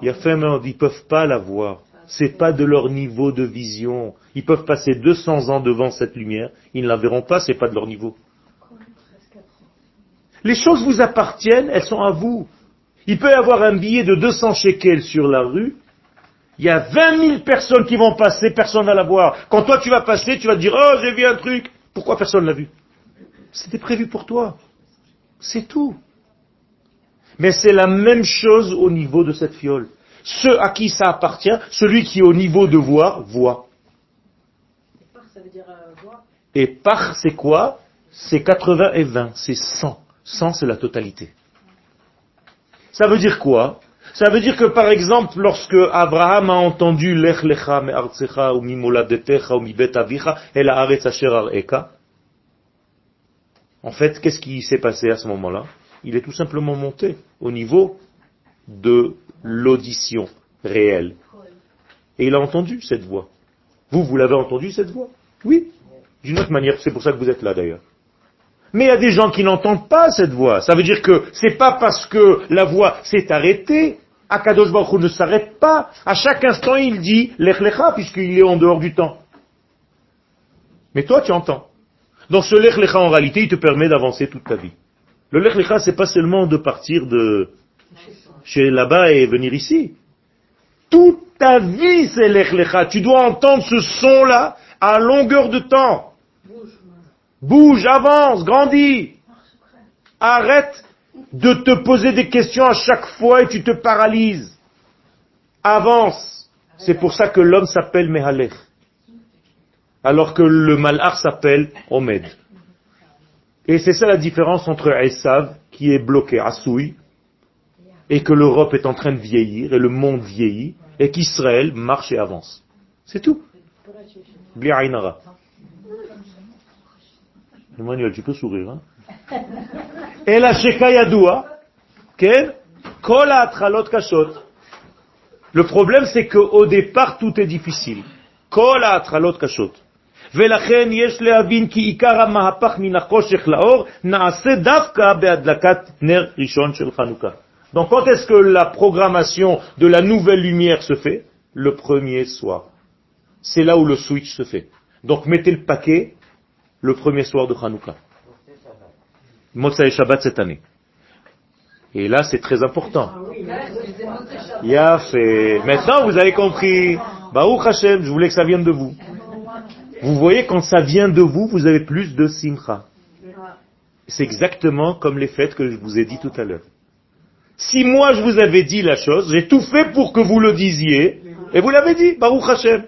Il y a fait ils ne peuvent pas la voir. C'est pas de leur niveau de vision. Ils peuvent passer 200 ans devant cette lumière, ils ne la verront pas, c'est pas de leur niveau. Les choses vous appartiennent, elles sont à vous. Il peut y avoir un billet de 200 shekels sur la rue, il y a 20 000 personnes qui vont passer, personne va la voir. Quand toi tu vas passer, tu vas te dire, oh j'ai vu un truc. Pourquoi personne l'a vu? C'était prévu pour toi. C'est tout. Mais c'est la même chose au niveau de cette fiole. Ceux à qui ça appartient, celui qui est au niveau de voir, voit. Ça veut dire euh, voir. Et par, c'est quoi? C'est 80 et 20, c'est 100. 100, c'est la totalité. Ça veut dire quoi? Ça veut dire que, par exemple, lorsque Abraham a entendu Lech lecha me'artzecha ou mimoladetecha ou mibet avicha el haaretz asher ar'eka, en fait, qu'est-ce qui s'est passé à ce moment-là? Il est tout simplement monté au niveau de l'audition réelle. Et il a entendu cette voix. Vous, vous l'avez entendu cette voix? Oui. D'une autre manière, c'est pour ça que vous êtes là d'ailleurs. Mais il y a des gens qui n'entendent pas cette voix. Ça veut dire que c'est pas parce que la voix s'est arrêtée, Akadosh Baruch ne s'arrête pas. À chaque instant, il dit Lech Lecha, puisqu'il est en dehors du temps. Mais toi, tu entends. Dans ce Lech Lecha, en réalité, il te permet d'avancer toute ta vie. Le Lech Lecha, c'est pas seulement de partir de chez là-bas et venir ici. Toute ta vie, c'est Lech Lecha. Tu dois entendre ce son-là à longueur de temps. Bouge, avance, grandis. Arrête de te poser des questions à chaque fois et tu te paralyses. Avance. C'est pour ça que l'homme s'appelle Mehalech. Alors que le malach s'appelle Omed. Et c'est ça la différence entre Esav, qui est bloqué, Assoui, et que l'Europe est en train de vieillir, et le monde vieillit, et qu'Israël marche et avance. C'est tout. Bliainara. Emmanuel, tu peux sourire. Hein? Et la Shekayadoua, Le problème, c'est qu'au départ, tout est difficile. Kol kashot. ולכן יש להבין כי עיקר המהפך מן החושך לאור נעשה דווקא בהדלקת נר ראשון של חנוכה. Donc quand est-ce que la programmation de la nouvelle lumière se fait Le premier soir. C'est là où le switch se fait. Donc mettez le paquet le premier soir de Hanouka. Motsai Shabbat cette année. Et là, c'est très important. fait. Maintenant, vous avez compris. Baruch Hashem, je voulais que ça vienne de vous. Vous voyez, quand ça vient de vous, vous avez plus de simcha. C'est exactement comme les fêtes que je vous ai dit tout à l'heure. Si moi je vous avais dit la chose, j'ai tout fait pour que vous le disiez, et vous l'avez dit, Baruch Hashem.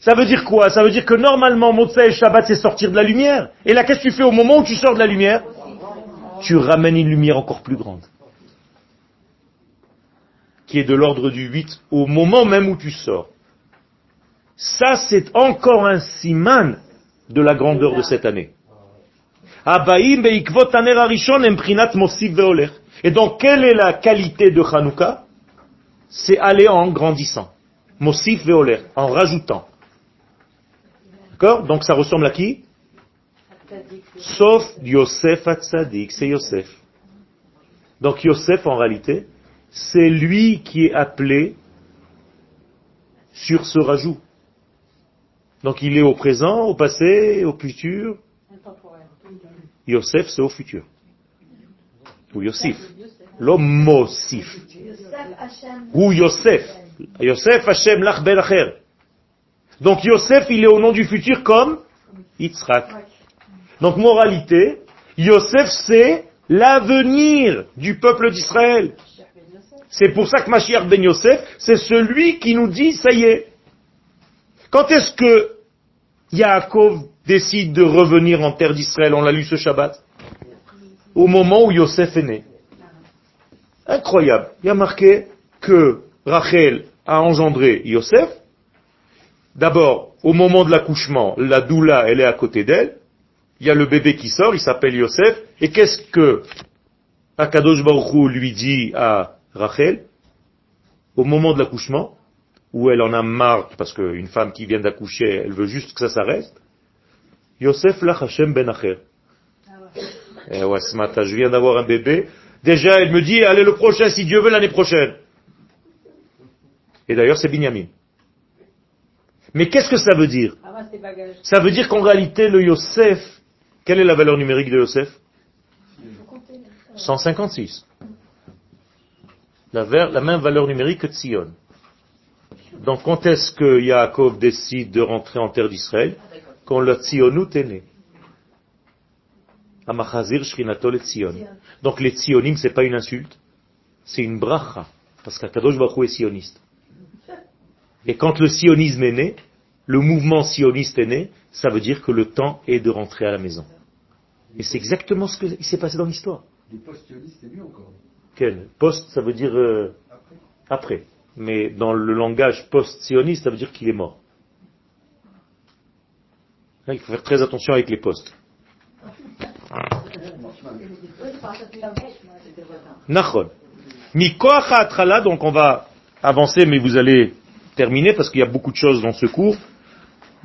Ça veut dire quoi? Ça veut dire que normalement, Motsai et Shabbat, c'est sortir de la lumière. Et là, qu'est-ce que tu fais au moment où tu sors de la lumière? Tu ramènes une lumière encore plus grande. Qui est de l'ordre du 8 au moment même où tu sors. Ça, c'est encore un siman de la grandeur de cette année. Et donc, quelle est la qualité de Hanouka? C'est aller en grandissant. Mosif veoler, en rajoutant. D'accord? Donc ça ressemble à qui? Sauf Yosef Hatzadik, c'est Yosef. Donc Yosef, en réalité, c'est lui qui est appelé sur ce rajout. Donc il est au présent, au passé, au futur. Yosef, c'est au futur. Ou Yosef. L'homme Mosif. Ou Yosef. Yosef Hashem lach ben acher. Donc Yosef, il est au nom du futur comme Yitzhak. Donc moralité, Yosef, c'est l'avenir du peuple d'Israël. C'est pour ça que Mashiach ben Yosef, c'est celui qui nous dit, ça y est. Quand est-ce que Yaakov décide de revenir en terre d'Israël On l'a lu ce Shabbat. Au moment où Yosef est né. Incroyable. Il y a marqué que Rachel a engendré Yosef, D'abord, au moment de l'accouchement, la doula, elle est à côté d'elle. Il y a le bébé qui sort, il s'appelle Yosef. Et qu'est-ce que Akadosh Baruch lui dit à Rachel? Au moment de l'accouchement, où elle en a marre, parce qu'une femme qui vient d'accoucher, elle veut juste que ça s'arrête. Yosef lach Hashem ben Acher. Eh ouais, ce matin, je viens d'avoir un bébé. Déjà, elle me dit, allez le prochain, si Dieu veut, l'année prochaine. Et d'ailleurs, c'est Binyamin. Mais qu'est-ce que ça veut dire? Ça veut dire qu'en réalité, le Yosef, quelle est la valeur numérique de Yosef? 156. La, la, même valeur numérique que Tzion. Donc quand est-ce que Yaakov décide de rentrer en terre d'Israël Quand le Tzionut est né. Amachazir Shrinato le Tzion. Donc les Tzionim, c'est pas une insulte, c'est une bracha. Parce qu'Akadosh Baruch est sioniste. Et quand le sionisme est né, le mouvement sioniste est né, ça veut dire que le temps est de rentrer à la maison. Et c'est exactement ce qui s'est passé dans l'histoire. Les post-sionistes, c'est mieux encore. Quel? Post, ça veut dire euh, après. Mais dans le langage post-sioniste, ça veut dire qu'il est mort. il faut faire très attention avec les postes. Nachon. donc on va avancer, mais vous allez terminer parce qu'il y a beaucoup de choses dans ce cours.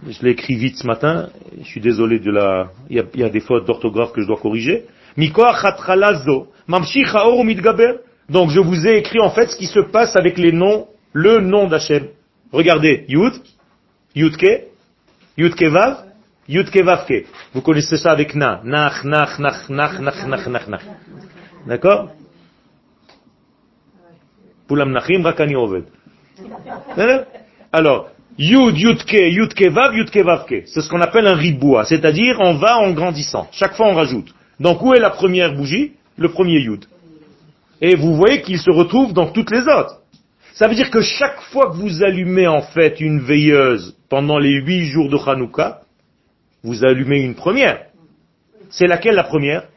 Je l'ai écrit vite ce matin. Je suis désolé de la, il y a, des fautes d'orthographe que je dois corriger. Donc je vous ai écrit en fait ce qui se passe avec les noms, le nom d'Hachem. Regardez, Yud, Yudke, Yudke Vav, Yudke Vavke. Vous connaissez ça avec Na. Nach, nach, nach, nach, nach, nach, nach, nach. D'accord? Poulam Nachim, Rakani Oved. Alors, Yud, Yudke, Yudke, Vav, Yudke, Vavke. C'est ce qu'on appelle un riboua, c'est-à-dire on va en grandissant. Chaque fois on rajoute. Donc où est la première bougie? Le premier Yud. Et vous voyez qu'il se retrouve dans toutes les autres. Ça veut dire que chaque fois que vous allumez en fait une veilleuse pendant les huit jours de Hanouka, vous allumez une première. C'est laquelle la première?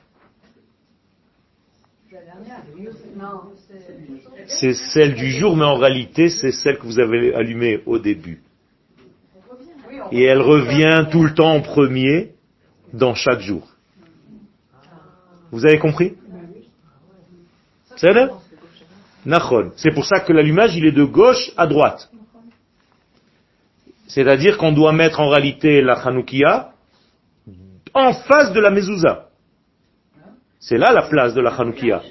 C'est celle du jour, mais en réalité, c'est celle que vous avez allumée au début. Et elle revient tout le temps en premier dans chaque jour. Vous avez compris? C'est. C'est pour ça que l'allumage, il est de gauche à droite. C'est-à-dire qu'on doit mettre en réalité la Hanoukia en face de la mezouza. C'est là la place de la Hanoukia.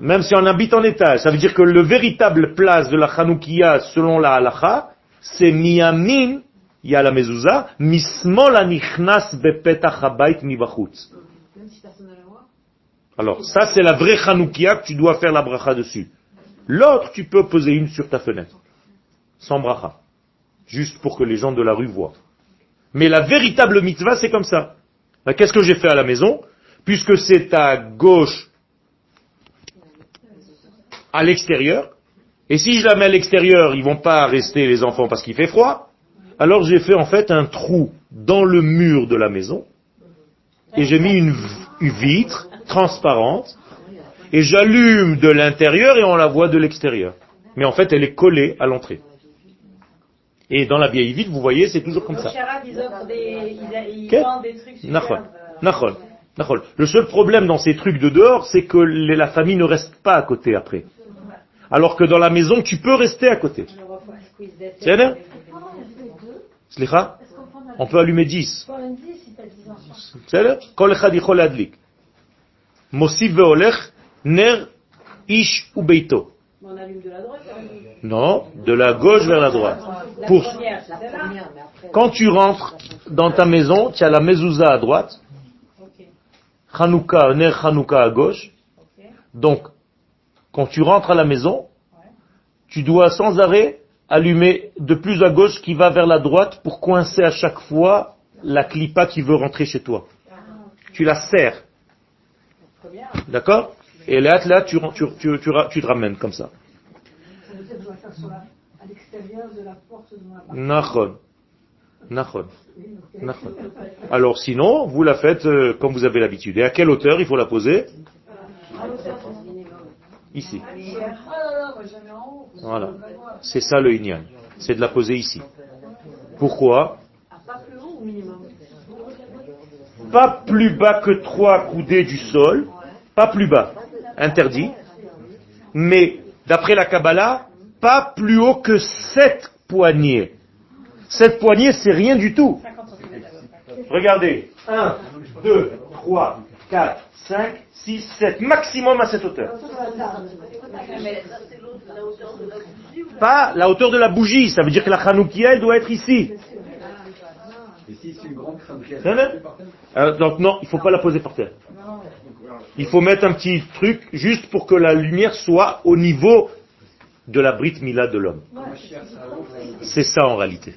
Même si on habite en étage, ça veut dire que le véritable place de la Hanoukia, selon la halacha, c'est miyamin, il y a la mezouza, mismol anichnas bepetach habayit mibachutz. Même si personne ne la voit. Alors, ça, c'est la vraie Hanoukia que tu dois faire la bracha dessus. L'autre, tu peux poser une sur ta fenêtre. Sans bracha. Juste pour que les gens de la rue voient. Mais la véritable mitzvah, c'est comme ça. Ben, Qu'est-ce que j'ai fait à la maison? Puisque c'est à gauche, à l'extérieur, et si je la mets à l'extérieur, ils vont pas rester les enfants parce qu'il fait froid, alors j'ai fait en fait un trou dans le mur de la maison, et j'ai mis une vitre transparente, et j'allume de l'intérieur et on la voit de l'extérieur. Mais en fait, elle est collée à l'entrée. Et dans la vieille ville, vous voyez, c'est toujours comme Donc, ça. Ils des, ils, ils des trucs. Le seul problème dans ces trucs de dehors, c'est que les- la famille ne reste pas à côté après. Alors que dans la maison, tu peux rester à côté. C'est bien on peut allumer 10. Pour un Mossif veolech ner ish ubeito. On allume de la droite hein. Non, de la gauche vers la droite. Pour... Quand tu rentres dans ta maison, tu as la mezouza à droite, Hanouka, ner Hanouka à gauche. Donc, quand tu rentres à la maison, tu dois sans arrêt allumer de plus à gauche qui va vers la droite pour coincer à chaque fois la clipa qui veut rentrer chez toi. Ah, tu la serres. D'accord? Et là, là tu, tu, tu, tu, te ramènes comme ça. Nachon. Alors sinon, vous la faites euh, comme vous avez l'habitude. Et à quelle hauteur il faut la poser? Ici. Voilà. C'est ça le inyan. C'est de la poser ici. Pourquoi? Pas plus bas que trois coudées du sol. Pas plus bas. Interdit. Mais d'après la Kabbalah, pas plus haut que sept poignées. Sept poignées, c'est rien du tout. 50 cm à peu près. Regardez. 1, 2, 3, 4, 5, 6, 7. Maximum à cette hauteur. Pas la hauteur de la bougie. Ça veut dire que la Hanoukia, elle doit être ici. Et si c'est une grande qui Euh, donc non, il faut pas la poser par terre. Il faut mettre un petit truc juste pour que la lumière soit au niveau de la brite mila de l'homme. C'est ça en réalité.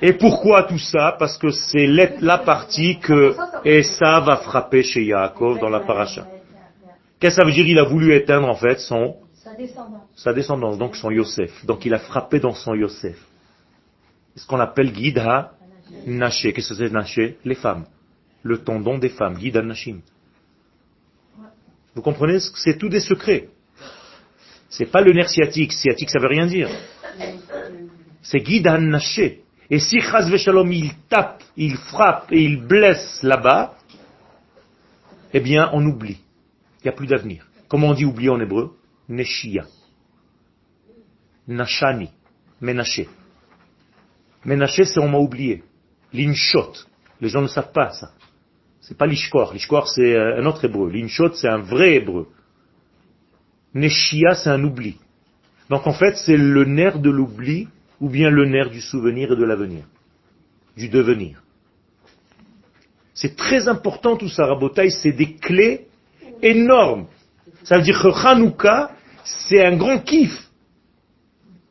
Et pourquoi tout ça? Parce que c'est la partie que Esa va frapper chez Yaakov dans la paracha. Qu'est-ce que ça veut dire? Il a voulu éteindre en fait son, Sa descendance. sa descendance, donc son Yosef. Donc il a frappé dans son Yosef. Ce qu'on appelle Gidha Naché. Qu'est-ce que c'est Naché? Les femmes. Le tendon des femmes. Gidha Nashim. Vous comprenez C'est tout des secrets? C'est pas le nerf sciatique. Sciatique, ça veut rien dire. C'est Gidha Naché. Et si Chaz Veshalom, il tape, il frappe et il blesse là-bas, eh bien, on oublie. Il n'y a plus d'avenir. Comment on dit oublier en hébreu? Neshia. Nashani. Menaché. Menaché, c'est on m'a oublié. L'inshot. Les gens ne savent pas ça. C'est pas l'ishkor. L'ishkor, c'est euh, un autre hébreu. L'inshot, c'est un vrai hébreu. Neshia, c'est un oubli. Donc en fait, c'est le nerf de l'oubli ou bien le nerf du souvenir et de l'avenir. Du devenir. C'est très important tout ça, Rabotaï. C'est des clés énormes. Ça veut dire que Hanouka, c'est un grand kiff.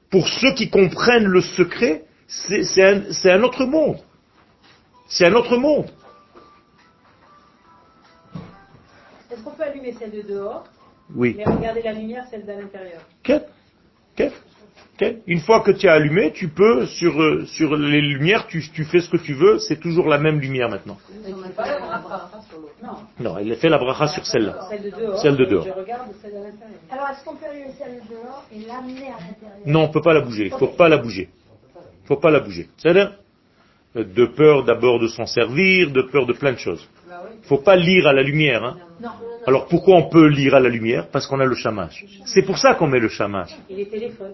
Pour ceux qui comprennent le secret, c'est un, c'est un autre monde. C'est un autre monde. Est-ce qu'on peut allumer celle de dehors Oui. et regarder la lumière, celle de l'intérieur. Ok. Ok. Une fois que tu as allumé, tu peux, sur, euh, sur les lumières, tu, tu fais ce que tu veux, c'est toujours la même lumière maintenant. Pas la sur. Non, Non, elle fait la bracha sur celle-là. celle de dehors. Celle de dehors. Je regarde celle de l'intérieur. Alors, est-ce qu'on peut allumer celle de dehors et l'amener à l'intérieur? Non, on peut pas la bouger. Il faut pas la bouger. Il faut pas la bouger. C'est-à-dire De peur d'abord de s'en servir, de peur de plein de choses. faut pas lire à la lumière. hein. Alors pourquoi on peut lire à la lumière? Parce qu'on a le chamash. C'est pour ça qu'on met le chamash. Et les téléphones.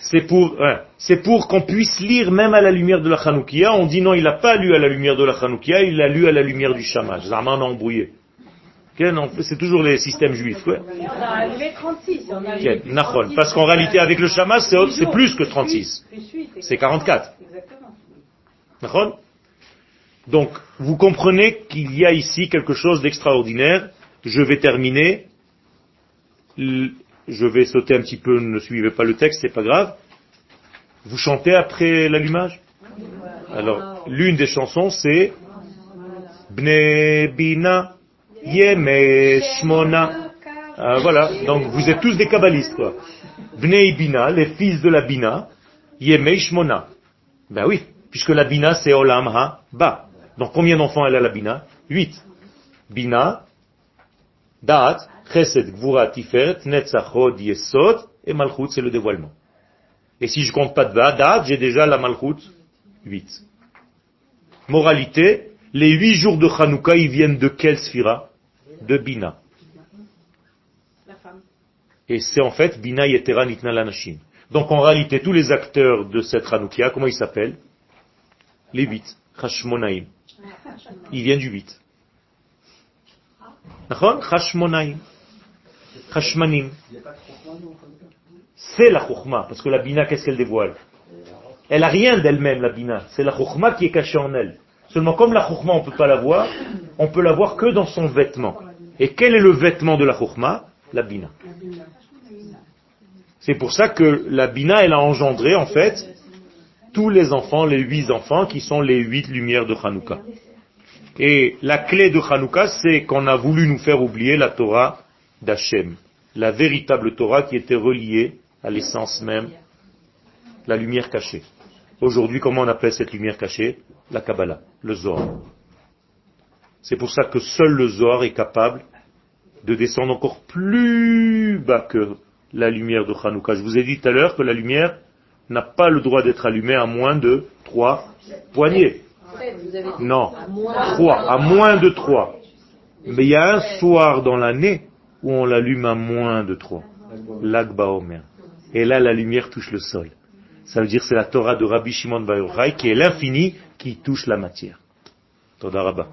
C'est pour, c'est pour qu'on puisse lire même à la lumière de la Hanoukia. On dit non, il n'a pas lu à la lumière de la Hanoukia, il a lu à la lumière du Shamash. Zama on a embrouillé. C'est toujours les systèmes juifs. Ouais. On a allumé 36. On a Ken, Nachon. Parce qu'en réalité, avec le Shamash, c'est, plus que 36. Plus 8. C'est 44. Exactement. Nachon Donc, vous comprenez qu'il y a ici quelque chose d'extraordinaire. Je vais terminer. Je vais sauter un petit peu, ne suivez pas le texte, c'est pas grave. Vous chantez après l'allumage? Alors, l'une des chansons, c'est Bne Bina Yeme Shmona. Ah, voilà, donc vous êtes tous des kabbalistes, quoi. Bnei Bina, les fils de la Bina, Yeme Shmona. Ben oui, puisque la Bina, c'est Olam Ha-Ba. Donc combien d'enfants elle a la Bina? Huit. Bina, Da'at, Chesed, Gvura, Tiferet, Netzach, Hod, Yesod, et Malchut, c'est le dévoilement. Et si je compte pas de Da'at, j'ai déjà la Malchut, huit. Moralité, les huit jours de Hanouka, ils viennent de quelle De Bina. La femme. Et c'est en fait Bina Yetera Nitna Lanashim. Donc en réalité, tous les acteurs de cette Hanoukia, comment ils s'appellent? Les huit. Chashmonaim. Ils viennent du huit. Nachon Chashmonaim. Chashmanim. C'est la Chokhma, parce que la Bina, qu'est-ce qu'elle dévoile? Elle a rien d'elle-même, la Bina. C'est la Chokhma qui est cachée en elle. Seulement, comme la Chokhma, on peut pas la voir, on peut la voir que dans son vêtement. Et quel est le vêtement de la Chokhma La Bina. C'est pour ça que la Bina, elle a engendré, en fait, tous les enfants, les huit enfants, qui sont les huit lumières de Hanouka. Et la clé de Hanouka, c'est qu'on a voulu nous faire oublier la Torah d'Hachem, la véritable Torah qui était reliée à l'essence même, la lumière cachée. Aujourd'hui, comment on appelle cette lumière cachée? La Kabbalah, le Zohar. C'est pour ça que seul le Zohar est capable de descendre encore plus bas que la lumière de Hanouka. Je vous ai dit tout à l'heure que la lumière n'a pas le droit d'être allumée à moins de trois poignées. Non, trois, à moins de trois. Mais il y a un soir dans l'année où on l'allume à moins de trois. L'Agba Omer. Et là, la lumière touche le sol. Ça veut dire que c'est la Torah de Rabbi Shimon Bar Yochai qui est l'infini qui touche la matière. Toda Rabba.